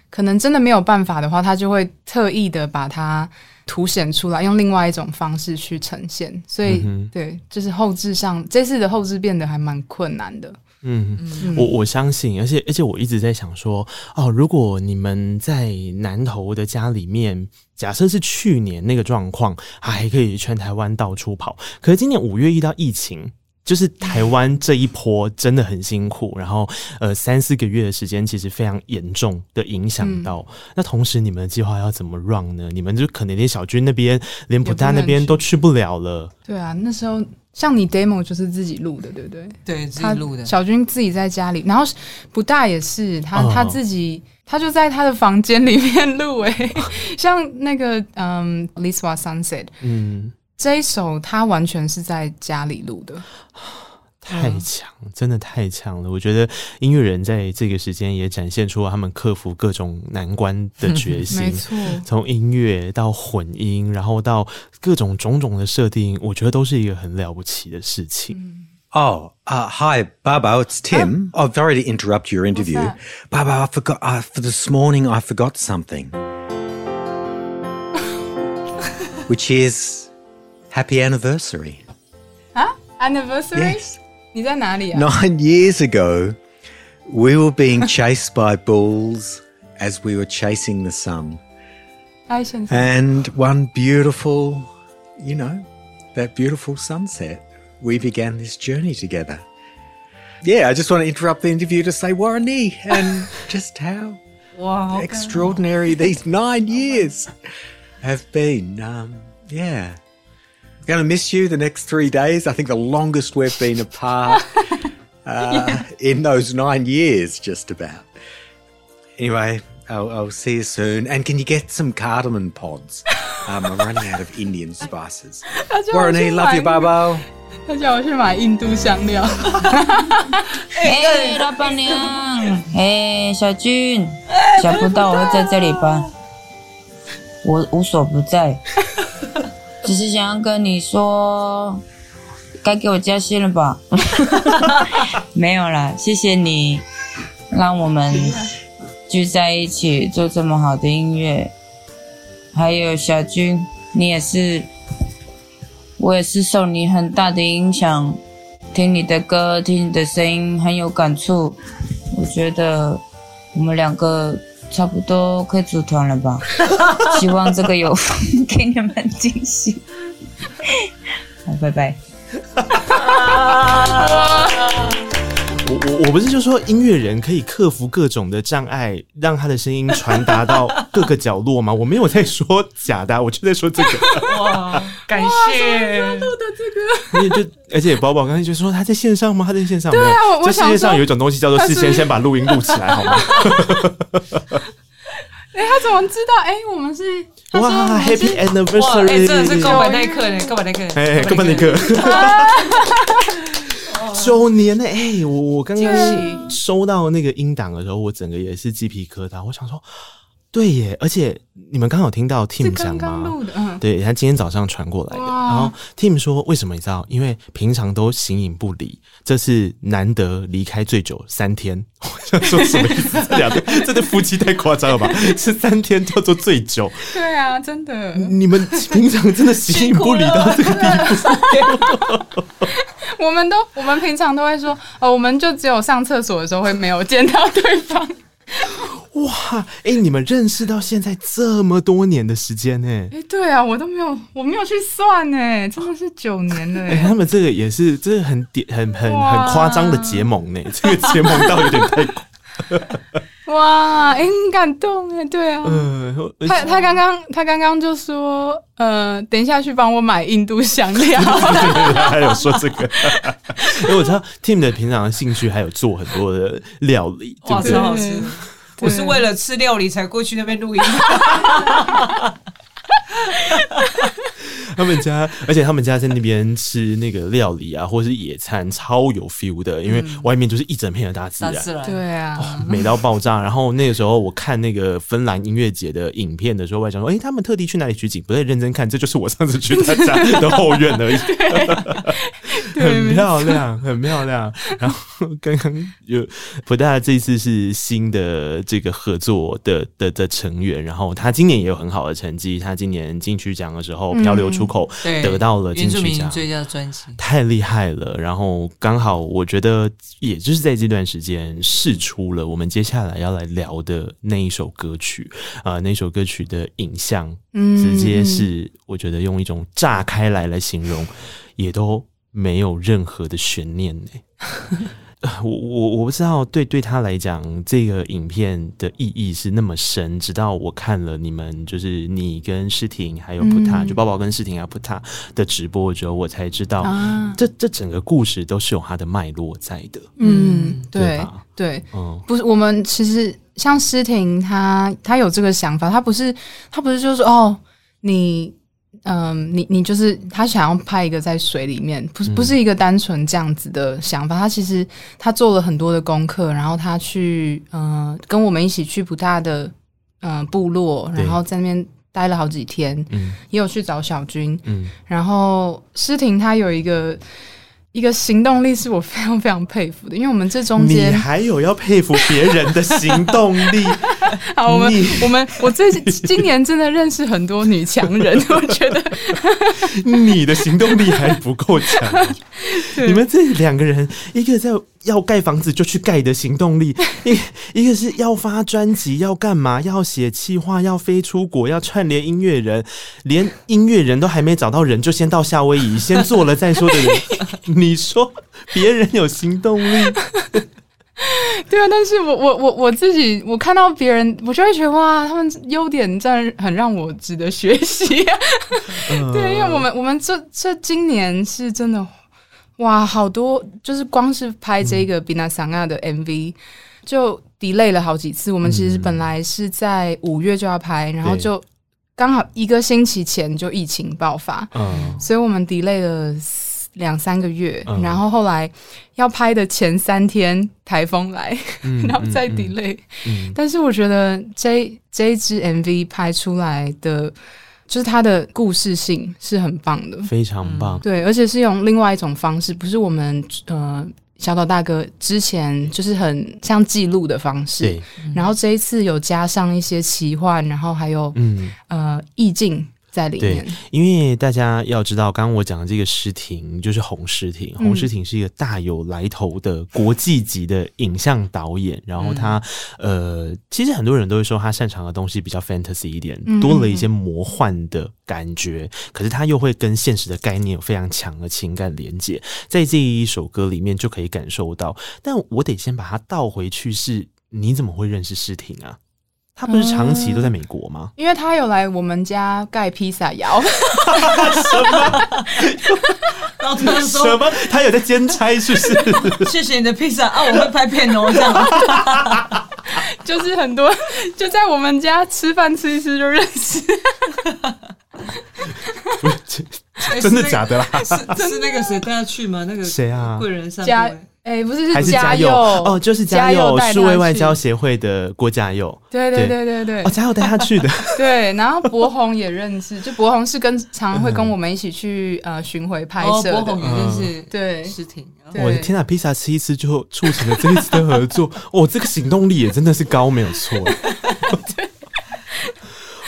可能真的没有办法的话，他就会特意的把它凸显出来，用另外一种方式去呈现。所以、嗯、对，就是后置上这次的后置变得还蛮困难的。嗯，我我相信，而且而且我一直在想说，哦，如果你们在南投的家里面，假设是去年那个状况，还可以全台湾到处跑，可是今年五月遇到疫情，就是台湾这一波真的很辛苦，然后呃三四个月的时间，其实非常严重的影响到。嗯、那同时你们的计划要怎么 run 呢？你们就可能连小军那边，连普大那边都去不了了。对啊，那时候。像你 demo 就是自己录的，对不对？对，自己录的。小军自己在家里，然后不大也是他、哦、他自己，他就在他的房间里面录。哎，像那个嗯，Liswa Sunset，嗯，这一首他完全是在家里录的。太强，真的太强了！我觉得音乐人在这个时间也展现出了他们克服各种难关的决心。没错，从音乐到混音，然后到各种种种的设定，我觉得都是一个很了不起的事情。Oh, uh, hi, Baba, it's Tim. Oh, sorry to interrupt your interview. Baba, I forgot, uh, for this morning I forgot something. Which is happy anniversary. Huh? Anniversary? Yes. Nine years ago, we were being chased by bulls as we were chasing the sun. And one beautiful, you know, that beautiful sunset, we began this journey together. Yeah, I just want to interrupt the interview to say Warrenie and just how wow, extraordinary these nine years have been. Um, yeah Going to miss you the next three days. I think the longest we've been apart uh, yeah. in those nine years, just about. Anyway, I'll, I'll, see you soon. And can you get some cardamom pods? Um, I'm running out of Indian spices. Warren, love you, Bobo. 他叫我去买印度香料。哎，老板娘，哎，小军，想不到我会在这里吧？我无所不在。 只是想要跟你说，该给我加薪了吧？没有啦，谢谢你让我们聚在一起做这么好的音乐。还有小军，你也是，我也是受你很大的影响，听你的歌，听你的声音很有感触。我觉得我们两个。差不多可以组团了吧？希望这个有 给你们惊喜。好，拜拜。我我我不是就说音乐人可以克服各种的障碍，让他的声音传达到各个角落吗？我没有在说假的，我就在说这个。哇，感谢录的这个。你就而且宝宝刚才就说他在线上吗？他在线上。对啊，这世界上有一种东西叫做事先先把录音录起来，好吗？哎，他怎么知道？哎，我们是哇，Happy Anniversary！哎，真的是告白那一刻呢，告白那一刻，哎，告白那一刻。九年呢？哎、欸，我我刚刚收到那个音档的时候，我整个也是鸡皮疙瘩。我想说，对耶！而且你们刚好听到 Tim 讲吗？刚刚嗯、对，他今天早上传过来的。然后 Tim 说，为什么你知道？因为平常都形影不离，这次难得离开最久三天。我想说什么意思？这两对 这对夫妻太夸张了吧？是三天叫做最久？对啊，真的。你们平常真的形影不离到这个地步？我们都，我们平常都会说，哦，我们就只有上厕所的时候会没有见到对方。哇，哎、欸，你们认识到现在这么多年的时间呢？哎、欸，对啊，我都没有，我没有去算呢，真的是九年了。哎、欸，他们这个也是，这个很点，很很很夸张的结盟呢。这个结盟倒有点太。哇，欸、很感动哎，对啊，嗯、他他刚刚他刚刚就说，呃，等一下去帮我买印度香料，他还有说这个，因为我知道 Tim 的平常的兴趣还有做很多的料理，哇，超好吃，我是为了吃料理才过去那边录音。他们家，而且他们家在那边吃那个料理啊，或者是野餐，超有 feel 的，因为外面就是一整片的大自然，嗯、对啊、哦，美到爆炸。然后那个时候我看那个芬兰音乐节的影片的时候，我还想说，哎、欸，他们特地去哪里取景？不太认真看，这就是我上次去他家的后院而已，很漂亮，很漂亮。然后刚刚有福大这一次是新的这个合作的的的成员，然后他今年也有很好的成绩，他今年金曲奖的时候《漂流出口》得到了金曲奖最佳专辑，太厉害了。然后刚好我觉得，也就是在这段时间试出了我们接下来要来聊的那一首歌曲啊、呃，那首歌曲的影像，直接是我觉得用一种炸开来来形容，也都没有任何的悬念呢。我我我不知道，对对他来讲，这个影片的意义是那么深。直到我看了你们，就是你跟诗婷还有普塔，嗯、就宝宝跟诗婷还有普塔的直播之后，我才知道，啊、这这整个故事都是有它的脉络在的。嗯，对对，嗯，不是我们其实像诗婷，她她有这个想法，她不是她不是就是说哦，你。嗯，你你就是他想要拍一个在水里面，不是不是一个单纯这样子的想法。他其实他做了很多的功课，然后他去嗯跟我们一起去不大的嗯部落，然后在那边待了好几天，嗯，也有去找小军，嗯，然后诗婷她有一个。一个行动力是我非常非常佩服的，因为我们这中间你还有要佩服别人的行动力。好，我们我们我最今年真的认识很多女强人，我觉得 你的行动力还不够强。你们这两个人，一个在。要盖房子就去盖的行动力，一一个是要发专辑，要干嘛？要写企划，要飞出国，要串联音乐人，连音乐人都还没找到人，就先到夏威夷，先做了再说的人。你说别人有行动力？对啊，但是我我我我自己，我看到别人，我就会觉得哇，他们优点真的很让我值得学习啊。呃、对，因为我们我们这这今年是真的。哇，好多就是光是拍这个 Binasanga 的 MV，就 delay 了好几次。我们其实本来是在五月就要拍，然后就刚好一个星期前就疫情爆发，所以我们 delay 了两三个月。然后后来要拍的前三天台风来，然后再 delay。但是我觉得这这一支 MV 拍出来的。就是它的故事性是很棒的，非常棒。对，而且是用另外一种方式，不是我们呃小岛大哥之前就是很像记录的方式。对，然后这一次有加上一些奇幻，然后还有嗯呃意境。在里面，对，因为大家要知道，刚刚我讲的这个诗婷就是洪诗婷，洪诗婷是一个大有来头的国际级的影像导演。然后他，呃，其实很多人都会说他擅长的东西比较 fantasy 一点，多了一些魔幻的感觉。可是他又会跟现实的概念有非常强的情感连接，在这一首歌里面就可以感受到。但我得先把它倒回去，是你怎么会认识诗婷啊？他不是长期都在美国吗？嗯、因为他有来我们家盖披萨窑。什么？然后他说什么？他有在兼差，是不是？谢谢你的披萨啊！我会拍片哦，这样。就是很多就在我们家吃饭吃一吃就认识。不是，真的假的啦？是是那个谁带他去吗？那个谁啊？贵人上家。哎、欸，不是，是嘉佑。哦，就是嘉佑，数位外交协会的郭嘉佑，对对对。对对，哦，嘉佑带他去的，对，然后博宏也认识，就博宏是跟常常会跟我们一起去呃巡回拍摄的，博宏也认识，对，诗婷，我的天呐，披萨吃一吃就促成了这一次的合作，哦，这个行动力也真的是高，没有错，对，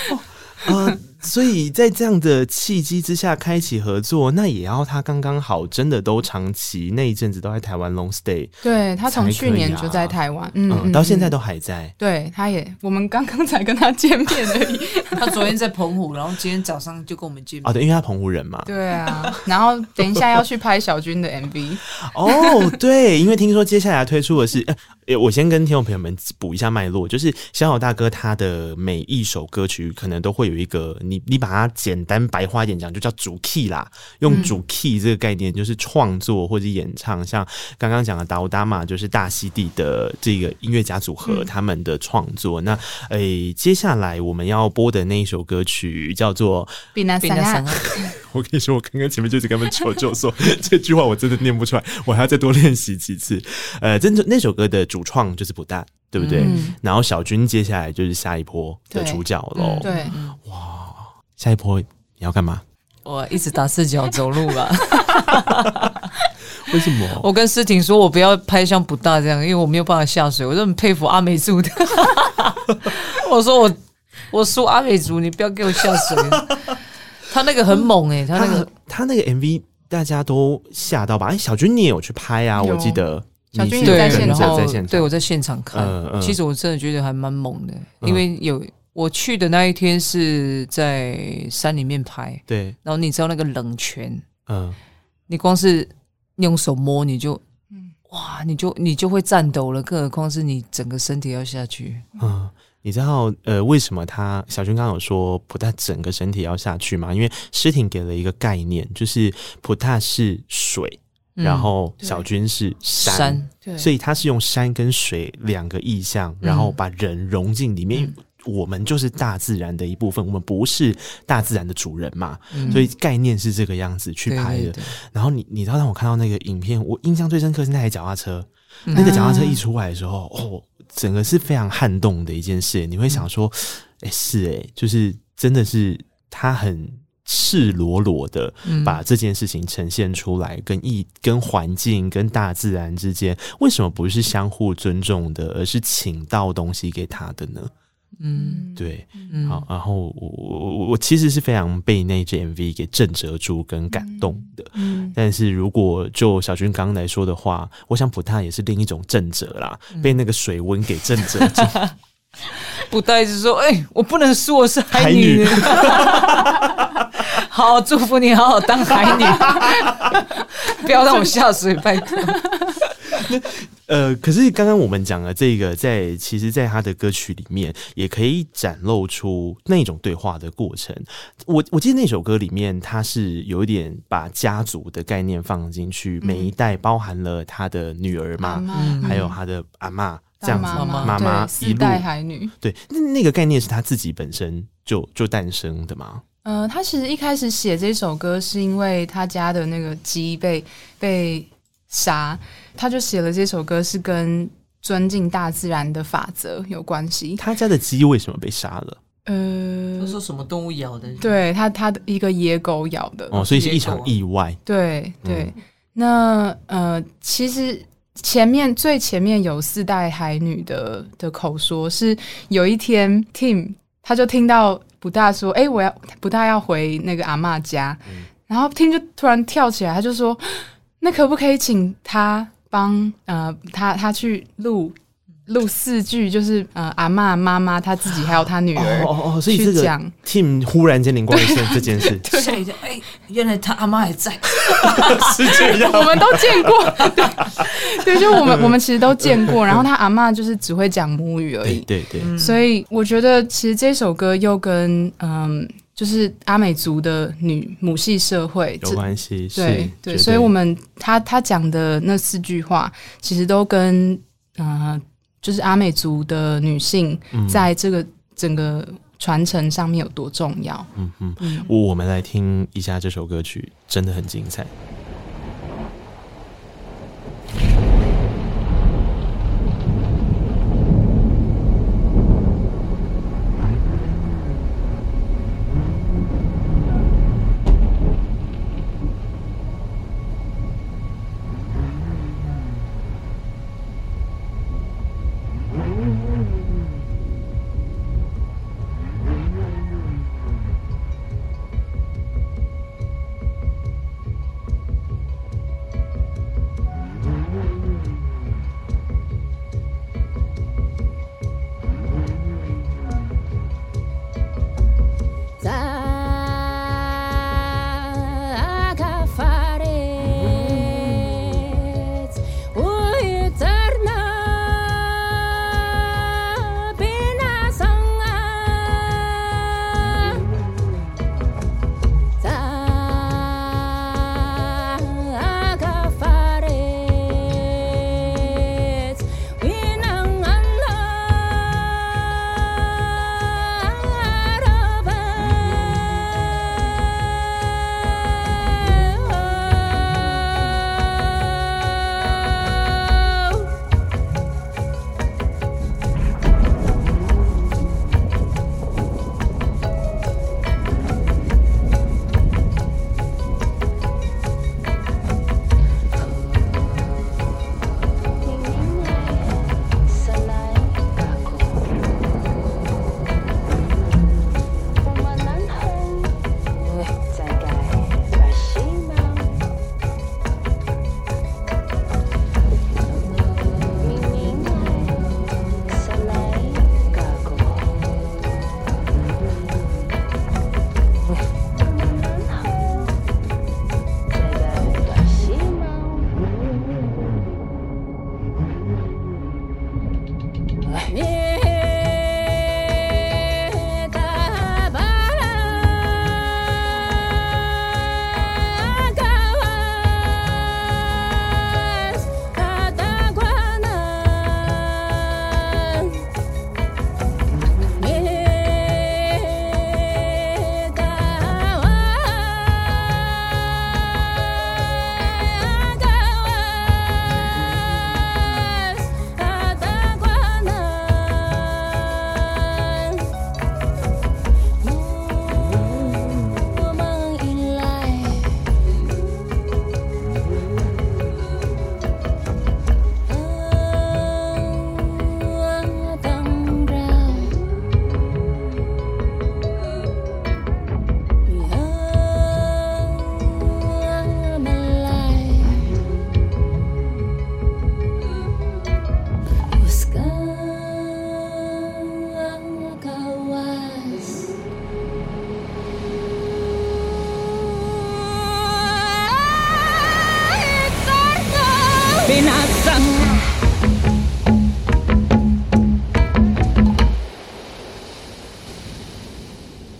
哦，呃所以在这样的契机之下开启合作，那也要他刚刚好，真的都长期那一阵子都在台湾 long stay。对，他从去年就在台湾，嗯，嗯，到现在都还在。对，他也，我们刚刚才跟他见面而已。他昨天在澎湖，然后今天早上就跟我们见面。哦，对，因为他澎湖人嘛。对啊，然后等一下要去拍小军的 MV。哦，对，因为听说接下来推出的是，呃，我先跟听众朋友们补一下脉络，就是小小大哥他的每一首歌曲可能都会有一个你。你你把它简单白话一点讲，就叫主 key 啦。用主 key 这个概念，就是创作或者演唱，嗯、像刚刚讲的达乌达玛，就是大溪地的这个音乐家组合、嗯、他们的创作。那诶、欸，接下来我们要播的那一首歌曲叫做《比那比那山》。我跟你说，我刚刚前面就是跟他们求救说这句话，我真的念不出来，我还要再多练习几次。呃，真的那首歌的主创就是普大。对不对？嗯、然后小军接下来就是下一波的主角喽。对，哇，下一波你要干嘛？我一直打赤脚走路吧。为什么？我跟诗婷说，我不要拍像不大这样，因为我没有办法下水。我就很佩服阿美族的。我说我我输阿美族，你不要给我下水。他那个很猛哎、欸，他那个他，他那个 MV 大家都吓到吧？哎，小军你也有去拍啊？我记得。小军也在现场，对，我在现场看。其实我真的觉得还蛮猛的，因为有我去的那一天是在山里面拍，对。然后你知道那个冷泉，嗯，你光是用手摸你就，哇，你就你就会颤抖了，更何况是你整个身体要下去。嗯，你知道呃为什么他小军刚刚有说普大整个身体要下去吗？因为诗婷给了一个概念，就是普大是水。然后小军是山，山对，所以他是用山跟水两个意象，然后把人融进里面。嗯、我们就是大自然的一部分，我们不是大自然的主人嘛，嗯、所以概念是这个样子去拍的。然后你你知道，让我看到那个影片，我印象最深刻是那台脚踏车，嗯、那个脚踏车一出来的时候，哦，整个是非常撼动的一件事。你会想说，哎、嗯，是哎，就是真的是他很。赤裸裸的把这件事情呈现出来，跟一跟环境、跟大自然之间，为什么不是相互尊重的，而是请到东西给他的呢？嗯，对，好，然后我我我其实是非常被那支 MV 给震折住跟感动的。嗯，但是如果就小军刚刚来说的话，我想普大也是另一种震折啦，被那个水温给震折住。普大一直说：“哎、欸，我不能说我是海女。海女” 好，祝福你好好当海女，不要让我下水，拜托。呃，可是刚刚我们讲了这个，在其实，在他的歌曲里面，也可以展露出那种对话的过程。我我记得那首歌里面，他是有一点把家族的概念放进去，每一代包含了他的女儿嘛，嗯、还有他的阿妈这样子，妈妈一路海女，对，那那个概念是他自己本身就就诞生的吗？呃，他其实一开始写这首歌是因为他家的那个鸡被被杀，他就写了这首歌是跟尊敬大自然的法则有关系。他家的鸡为什么被杀了？呃，他说什么动物咬的？对他，他的一个野狗咬的。哦，所以是一场意外。对对，嗯、那呃，其实前面最前面有四代海女的的口说是有一天 Tim 他就听到。不大说：“哎、欸，我要不大要回那个阿嬷家，嗯、然后听就突然跳起来，他就说：那可不可以请他帮呃他他去录。”录四句就是呃，阿嬷、妈妈、他自己还有他女儿哦哦，所以这个 Tim 忽然间灵光一现这件事，对，哎，原来他阿妈还在，是这样，我们都见过，对，对，就我们我们其实都见过，然后他阿嬷就是只会讲母语而已，对对，对，所以我觉得其实这首歌又跟嗯，就是阿美族的女母系社会有关系，对对，所以我们他他讲的那四句话其实都跟嗯。呃就是阿美族的女性在这个整个传承上面有多重要？嗯嗯，嗯我们来听一下这首歌曲，真的很精彩。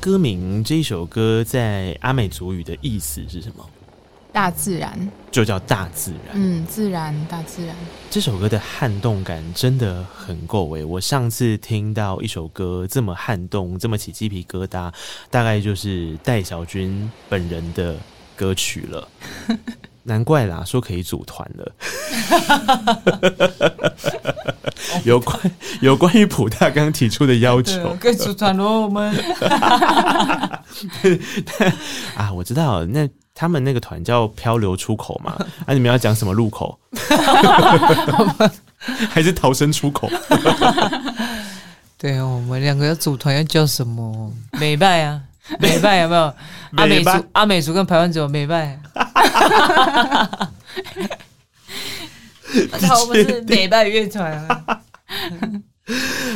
歌名这一首歌在阿美族语的意思是什么？大自然，就叫大自然。嗯，自然，大自然。这首歌的撼动感真的很够诶！我上次听到一首歌这么撼动，这么起鸡皮疙瘩，大概就是戴小军本人的歌曲了。难怪啦，说可以组团了。有关有关于普大刚提出的要求，可以组团喽，我们。啊，我知道那。他们那个团叫漂流出口嘛？啊，你们要讲什么入口？还是逃生出口？对啊，我们两个要组团要叫什么？美拜啊，美拜有没有？阿美族、阿美族跟台湾族美拜。他们是美拜乐团啊。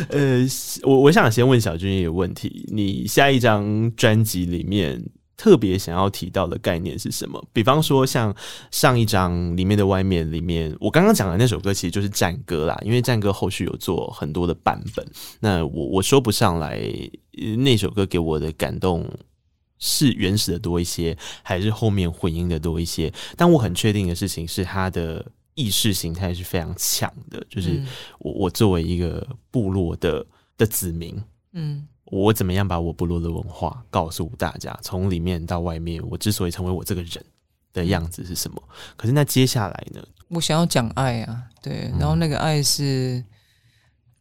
呃，我我想先问小军一个问题：你下一张专辑里面，特别想要提到的概念是什么？比方说，像上一张里面的外面里面，我刚刚讲的那首歌其实就是战歌啦，因为战歌后续有做很多的版本。那我我说不上来那首歌给我的感动是原始的多一些，还是后面混音的多一些？但我很确定的事情是，它的意识形态是非常强的，就是我我作为一个部落的的子民，嗯。我怎么样把我部落的文化告诉大家？从里面到外面，我之所以成为我这个人的样子是什么？可是那接下来呢？我想要讲爱啊，对，然后那个爱是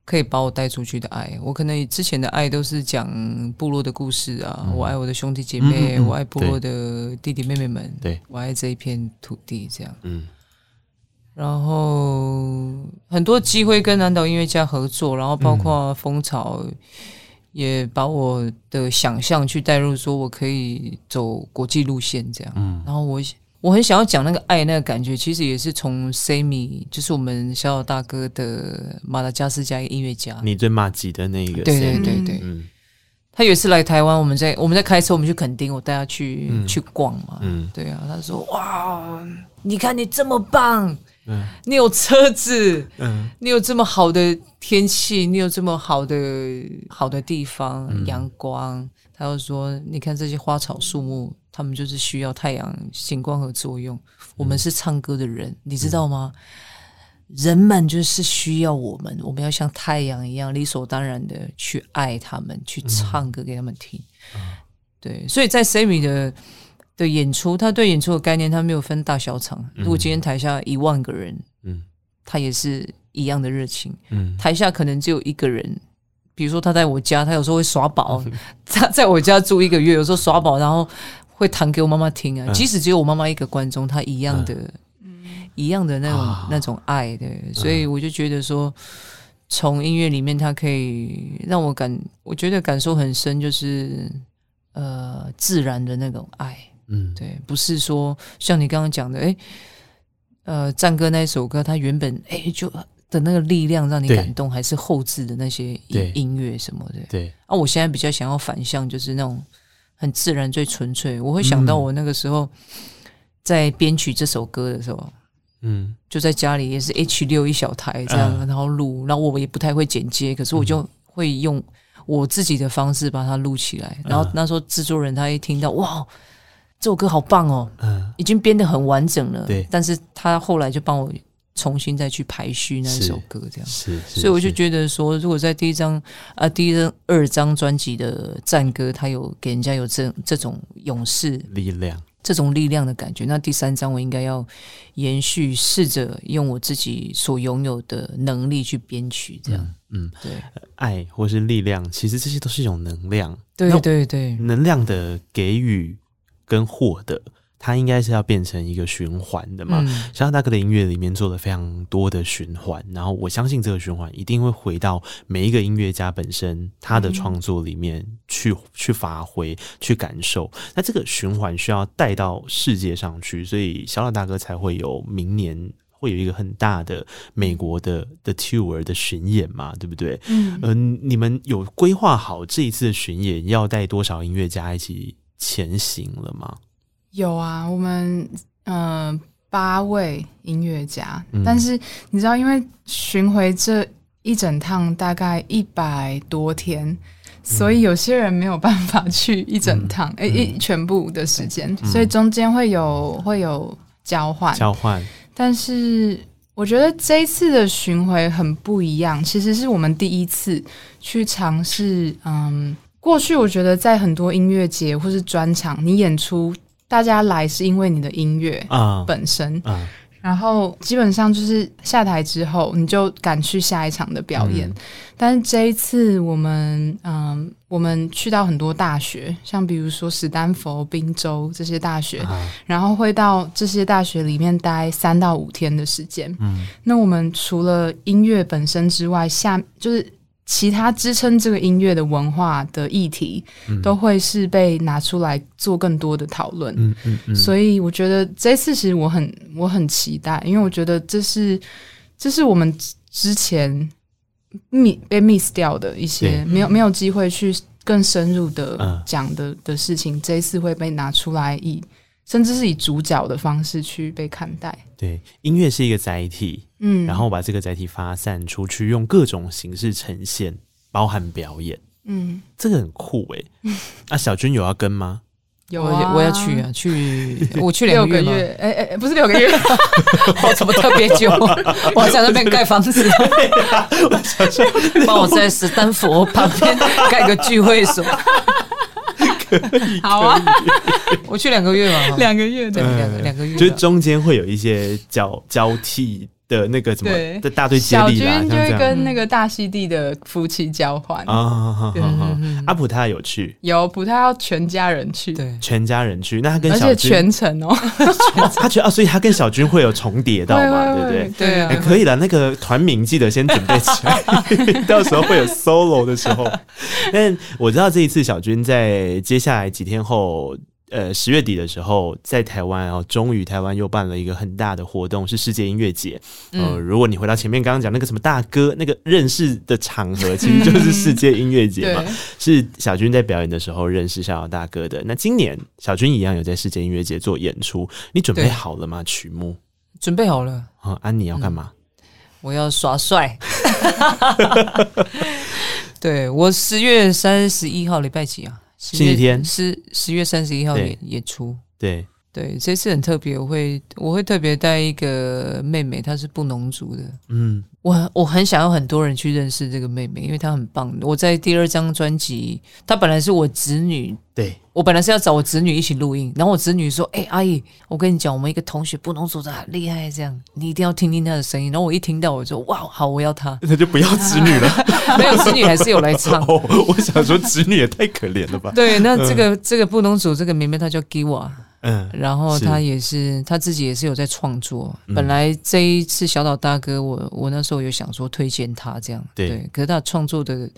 可以把我带出去的爱。我可能之前的爱都是讲部落的故事啊，嗯、我爱我的兄弟姐妹，嗯嗯嗯、我爱部落的弟弟妹妹们，对，我爱这一片土地，这样。嗯。然后很多机会跟南岛音乐家合作，然后包括蜂巢。嗯也把我的想象去带入，说我可以走国际路线这样。嗯，然后我我很想要讲那个爱那个感觉，其实也是从 Sammy，就是我们小小大哥的马达加斯加一个音乐家，你最麻吉的那一个。对对对对，嗯，他有一次来台湾，我们在我们在开车，我们去垦丁，我带他去、嗯、去逛嘛。嗯，对啊，他说哇，你看你这么棒。嗯，你有车子，嗯，你有这么好的天气，你有这么好的好的地方，阳光。他又说，你看这些花草树木，他们就是需要太阳星光和作用。我们是唱歌的人，你知道吗？人们就是需要我们，我们要像太阳一样，理所当然的去爱他们，去唱歌给他们听。对，所以在 Sammy 的。的演出，他对演出的概念，他没有分大小场。如果今天台下一万个人，嗯，他也是一样的热情。嗯，台下可能只有一个人，比如说他在我家，他有时候会耍宝。他在我家住一个月，有时候耍宝，然后会弹给我妈妈听啊。即使只有我妈妈一个观众，他一样的，一样的那种那种爱。的，所以我就觉得说，从音乐里面，他可以让我感，我觉得感受很深，就是呃，自然的那种爱。嗯，对，不是说像你刚刚讲的，哎，呃，战歌那一首歌，它原本哎就的那个力量让你感动，还是后置的那些音音乐什么的？对。啊，我现在比较想要反向，就是那种很自然、最纯粹。我会想到我那个时候在编曲这首歌的时候，嗯，就在家里也是 H 六一小台这样，嗯、然后录，然后我也不太会剪接，可是我就会用我自己的方式把它录起来。然后那时候制作人他一听到，哇！这首歌好棒哦，嗯，已经编得很完整了。对，但是他后来就帮我重新再去排序那一首歌，这样。是，是，所以我就觉得说，如果在第一张啊，第一张二张专辑的战歌，他有给人家有这这种勇士力量，这种力量的感觉，那第三张我应该要延续，试着用我自己所拥有的能力去编曲，这样，嗯，嗯。对，爱或是力量，其实这些都是一种能量，对对对，能量的给予。跟获得，它应该是要变成一个循环的嘛。嗯、小小大哥的音乐里面做了非常多的循环，然后我相信这个循环一定会回到每一个音乐家本身他的创作里面去、嗯、去发挥、去感受。那这个循环需要带到世界上去，所以小老大哥才会有明年会有一个很大的美国的的 tour 的巡演嘛，对不对？嗯、呃，你们有规划好这一次的巡演要带多少音乐家一起前行了吗？有啊，我们嗯、呃、八位音乐家，嗯、但是你知道，因为巡回这一整趟大概一百多天，所以有些人没有办法去一整趟，诶、嗯，一、欸、全部的时间，嗯、所以中间会有会有交换交换。但是我觉得这一次的巡回很不一样，其实是我们第一次去尝试。嗯，过去我觉得在很多音乐节或是专场，你演出大家来是因为你的音乐啊本身啊。啊然后基本上就是下台之后，你就赶去下一场的表演。嗯、但是这一次，我们嗯，我们去到很多大学，像比如说史丹佛、宾州这些大学，啊、然后会到这些大学里面待三到五天的时间。嗯，那我们除了音乐本身之外，下就是。其他支撑这个音乐的文化的议题，都会是被拿出来做更多的讨论。嗯嗯嗯。所以我觉得这次其实我很我很期待，因为我觉得这是这是我们之前 miss 被 miss 掉的一些没有没有机会去更深入的讲的的事情，这一次会被拿出来以。甚至是以主角的方式去被看待。对，音乐是一个载体，嗯，然后把这个载体发散出去，用各种形式呈现，包含表演，嗯，这个很酷哎。嗯，啊，小军有要跟吗？有啊，我要去啊，去，我去两个月，哎哎，不是六个月，我怎么特别久？我想在那边盖房子，我想说，帮我在史丹佛旁边盖个聚会所。好啊，我去两个月嘛，两个月对，两个两个月，就是中间会有一些交交替的那个什么的大队接力啦，小军就会跟那个大溪地的夫妻交换啊。阿普他有去，有普他要全家人去，对，全家人去。那他跟小军全程哦，他觉得啊，所以他跟小军会有重叠到嘛，对不对？对啊，可以了。那个团名记得先准备起来，到时候会有 solo 的时候。但我知道这一次小军在接下来几天后。呃，十月底的时候，在台湾哦，终于台湾又办了一个很大的活动，是世界音乐节。呃，如果你回到前面刚刚讲那个什么大哥那个认识的场合，其实就是世界音乐节嘛，是小军在表演的时候认识逍遥大哥的。那今年小军一样有在世界音乐节做演出，你准备好了吗？曲目准备好了。啊，安妮要干嘛？我要耍帅。对，我十月三十一号礼拜几啊？星期天，十十月三十一号演演出。对对，这次很特别，我会我会特别带一个妹妹，她是布农族的。嗯，我我很想要很多人去认识这个妹妹，因为她很棒。我在第二张专辑，她本来是我侄女。对，我本来是要找我侄女一起录音，然后我侄女说：“哎、欸，阿姨，我跟你讲，我们一个同学布农族的很厉害，这样你一定要听听他的声音。”然后我一听到，我就哇，好，我要他。那就不要侄女了，没有侄女还是有来唱。哦、我想说，侄女也太可怜了吧？对，那这个、嗯、这个布农族这个明明她叫 Giwa，嗯，然后他也是他自己也是有在创作。嗯、本来这一次小岛大哥我，我我那时候有想说推荐他这样，对，对，可是他创作的。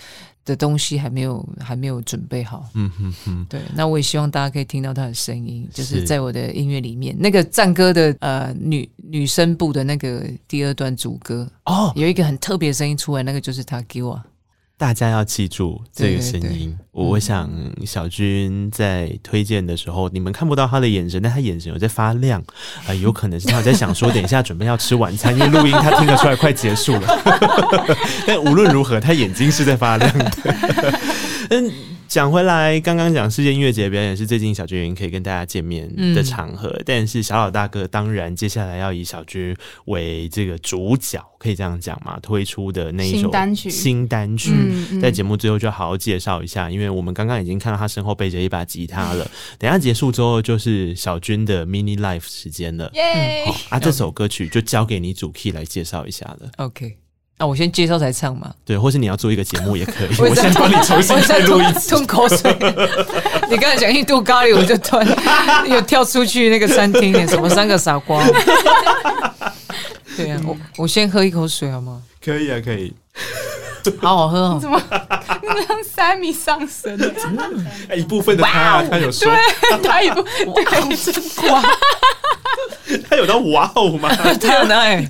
的东西还没有还没有准备好，嗯哼哼，对，那我也希望大家可以听到他的声音，就是在我的音乐里面，那个战歌的呃女女声部的那个第二段主歌哦，有一个很特别的声音出来，那个就是他给我。大家要记住这个声音。我我想小军在推荐的时候，你们看不到他的眼神，但他眼神有在发亮啊、呃，有可能是他在想说，等一下准备要吃晚餐，因为录音他听得出来快结束了。但无论如何，他眼睛是在发亮的。嗯。讲回来，刚刚讲世界音乐节表演是最近小军可以跟大家见面的场合，嗯、但是小老大哥当然接下来要以小军为这个主角，可以这样讲嘛？推出的那一首新单曲，新单曲，嗯嗯、在节目最后就好好介绍一下，因为我们刚刚已经看到他身后背着一把吉他了。等下结束之后就是小军的 mini life 时间了，耶、嗯！好啊，这首歌曲就交给你主 key 来介绍一下了。OK。那、啊、我先介绍才唱嘛，对，或是你要做一个节目 也可以，我先帮你重新再录一次，吞口水。你刚才讲印度咖喱，我就吞，有跳出去那个餐厅，什么三个傻瓜。对啊，我我先喝一口水好吗？可以啊，可以，好好喝哦。怎么让三米上升了？一部分的他，wow, 他有说，他一部对真哇，他有到哇哦吗？他有那。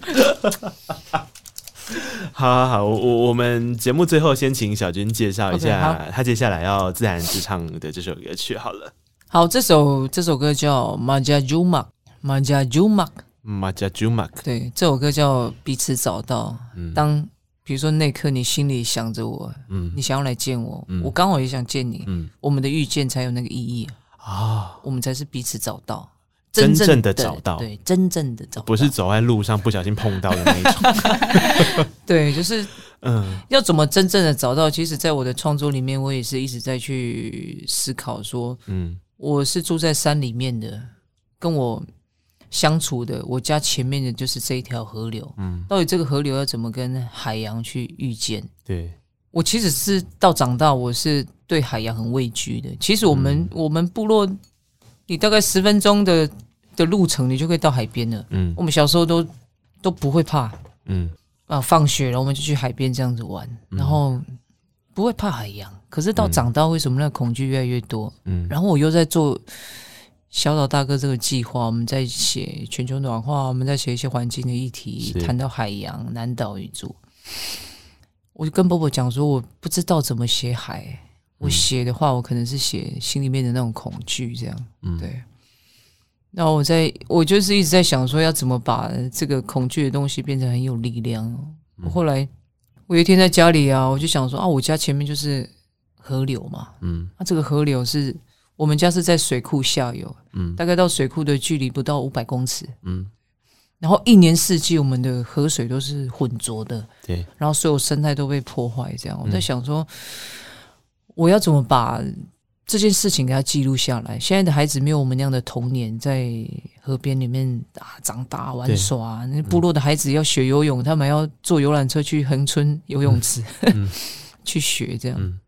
好好好，我我我们节目最后先请小军介绍一下他接下来要自然自唱的这首歌曲好了。好，这首这首歌叫 Majajumak Majajumak Majajumak。对，这首歌叫彼此找到。嗯、当比如说那刻你心里想着我，嗯，你想要来见我，嗯、我刚好也想见你，嗯，我们的遇见才有那个意义啊，我们才是彼此找到真正的找到，对，真正的找到，不是走在路上不小心碰到的那种，对，就是嗯，要怎么真正的找到？其实，在我的创作里面，我也是一直在去思考说，嗯，我是住在山里面的，跟我。相处的，我家前面的就是这一条河流。嗯，到底这个河流要怎么跟海洋去遇见？对，我其实是到长大，我是对海洋很畏惧的。其实我们、嗯、我们部落，你大概十分钟的的路程，你就可以到海边了。嗯，我们小时候都都不会怕。嗯，啊，放学了我们就去海边这样子玩，嗯、然后不会怕海洋。可是到长大，为什么那个恐惧越来越多？嗯，然后我又在做。小岛大哥这个计划，我们在写全球暖化，我们在写一些环境的议题，谈到海洋、南岛语族。我就跟伯伯讲说，我不知道怎么写海，我写的话，我可能是写心里面的那种恐惧，这样。嗯，对。然后我在，我就是一直在想说，要怎么把这个恐惧的东西变成很有力量。我后来，我有一天在家里啊，我就想说啊，我家前面就是河流嘛，嗯，那这个河流是。我们家是在水库下游，嗯，大概到水库的距离不到五百公尺，嗯，然后一年四季我们的河水都是浑浊的，对，然后所有生态都被破坏，这样。我在想说，我要怎么把这件事情给他记录下来？现在的孩子没有我们那样的童年，在河边里面啊长大玩耍，那部落的孩子要学游泳，他们要坐游览车去恒春游泳池，嗯，去学这样。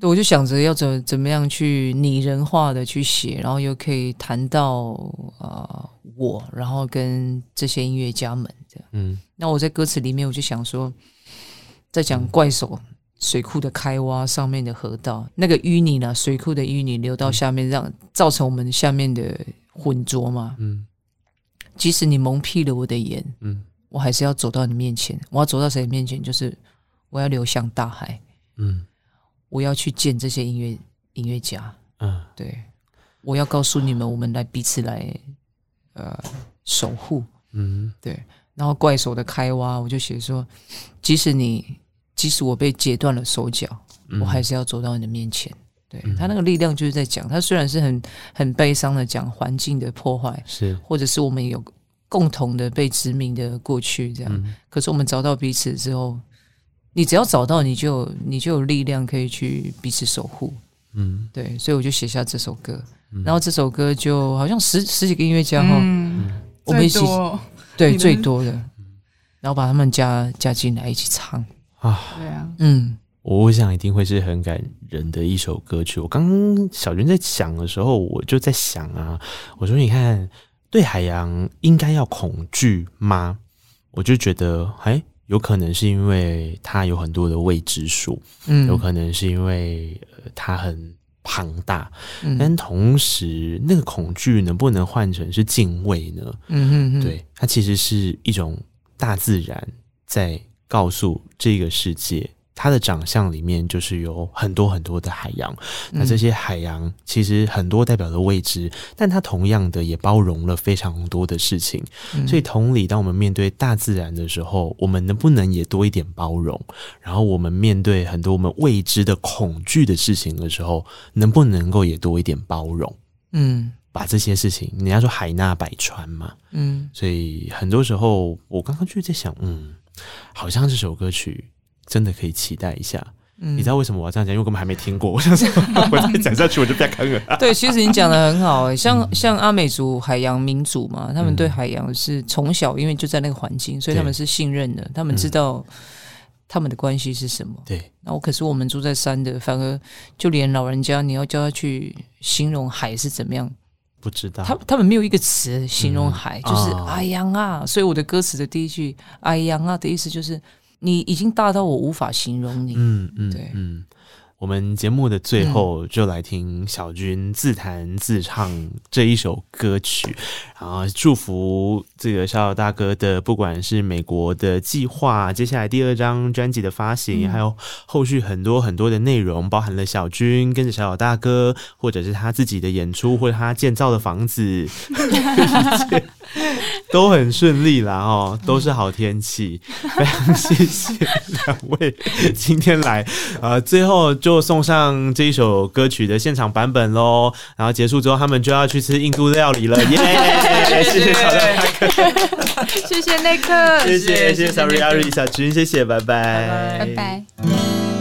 我就想着要怎怎么样去拟人化的去写，然后又可以谈到啊、呃、我，然后跟这些音乐家们这样。嗯，那我在歌词里面我就想说，在讲怪手水库的开挖上面的河道，嗯、那个淤泥呢，水库的淤泥流到下面，让造成我们下面的浑浊嘛。嗯，即使你蒙蔽了我的眼，嗯，我还是要走到你面前。我要走到谁面前？就是我要流向大海。嗯。我要去见这些音乐音乐家，嗯，对，我要告诉你们，我们来彼此来，呃，守护，嗯，对。然后怪手的开挖，我就写说，即使你，即使我被截断了手脚，嗯，我还是要走到你的面前。对，他那个力量就是在讲，他虽然是很很悲伤的讲环境的破坏，是，或者是我们有共同的被殖民的过去这样，嗯，可是我们找到彼此之后。你只要找到，你就你就有力量可以去彼此守护，嗯，对，所以我就写下这首歌，嗯、然后这首歌就好像十十几个音乐家哈，嗯、我们一起对最多的，然后把他们加加进来一起唱啊，对啊，嗯，我想一定会是很感人的一首歌曲。我刚刚小娟在想的时候，我就在想啊，我说你看，对海洋应该要恐惧吗？我就觉得，哎。有可能是因为它有很多的未知数，嗯，有可能是因为它很庞大，嗯，但同时那个恐惧能不能换成是敬畏呢？嗯哼哼，对，它其实是一种大自然在告诉这个世界。它的长相里面就是有很多很多的海洋，那这些海洋其实很多代表的未知，但它同样的也包容了非常多的事情。所以同理，当我们面对大自然的时候，我们能不能也多一点包容？然后我们面对很多我们未知的恐惧的事情的时候，能不能够也多一点包容？嗯，把这些事情，人家说海纳百川嘛，嗯，所以很多时候我刚刚就在想，嗯，好像这首歌曲。真的可以期待一下，嗯，你知道为什么我要这样讲？因为我根本还没听过。我想说，我再讲下去我就不要看了。对，其实你讲的很好，像、嗯、像阿美族海洋民族嘛，他们对海洋是从小因为就在那个环境，所以他们是信任的，他们知道他们的关系是什么。对，那我可是我们住在山的，反而就连老人家你要叫他去形容海是怎么样，不知道。他他们没有一个词形容海，嗯、就是哎呀啊。所以我的歌词的第一句“哎呀啊”的意思就是。你已经大到我无法形容你。嗯嗯，对嗯。我们节目的最后就来听小军自弹自唱这一首歌曲，然后祝福这个小小大哥的，不管是美国的计划，接下来第二张专辑的发行，还有后续很多很多的内容，包含了小军跟着小小大哥，或者是他自己的演出，或者他建造的房子，都很顺利啦哦，都是好天气，非常谢谢两位今天来，呃，最后就送上这一首歌曲的现场版本喽。然后结束之后，他们就要去吃印度料理了，耶！谢谢。小亮大哥，谢谢内克，谢谢谢谢。Sorry Ari 小君，谢谢，拜拜，拜拜。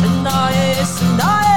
and I, and I.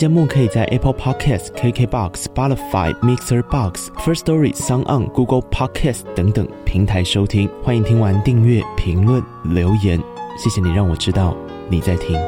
节目可以在 Apple Podcasts、KKBox、Spotify、Mixer Box、First Story、Sound On、Google Podcasts 等等平台收听。欢迎听完订阅、评论、留言，谢谢你让我知道你在听。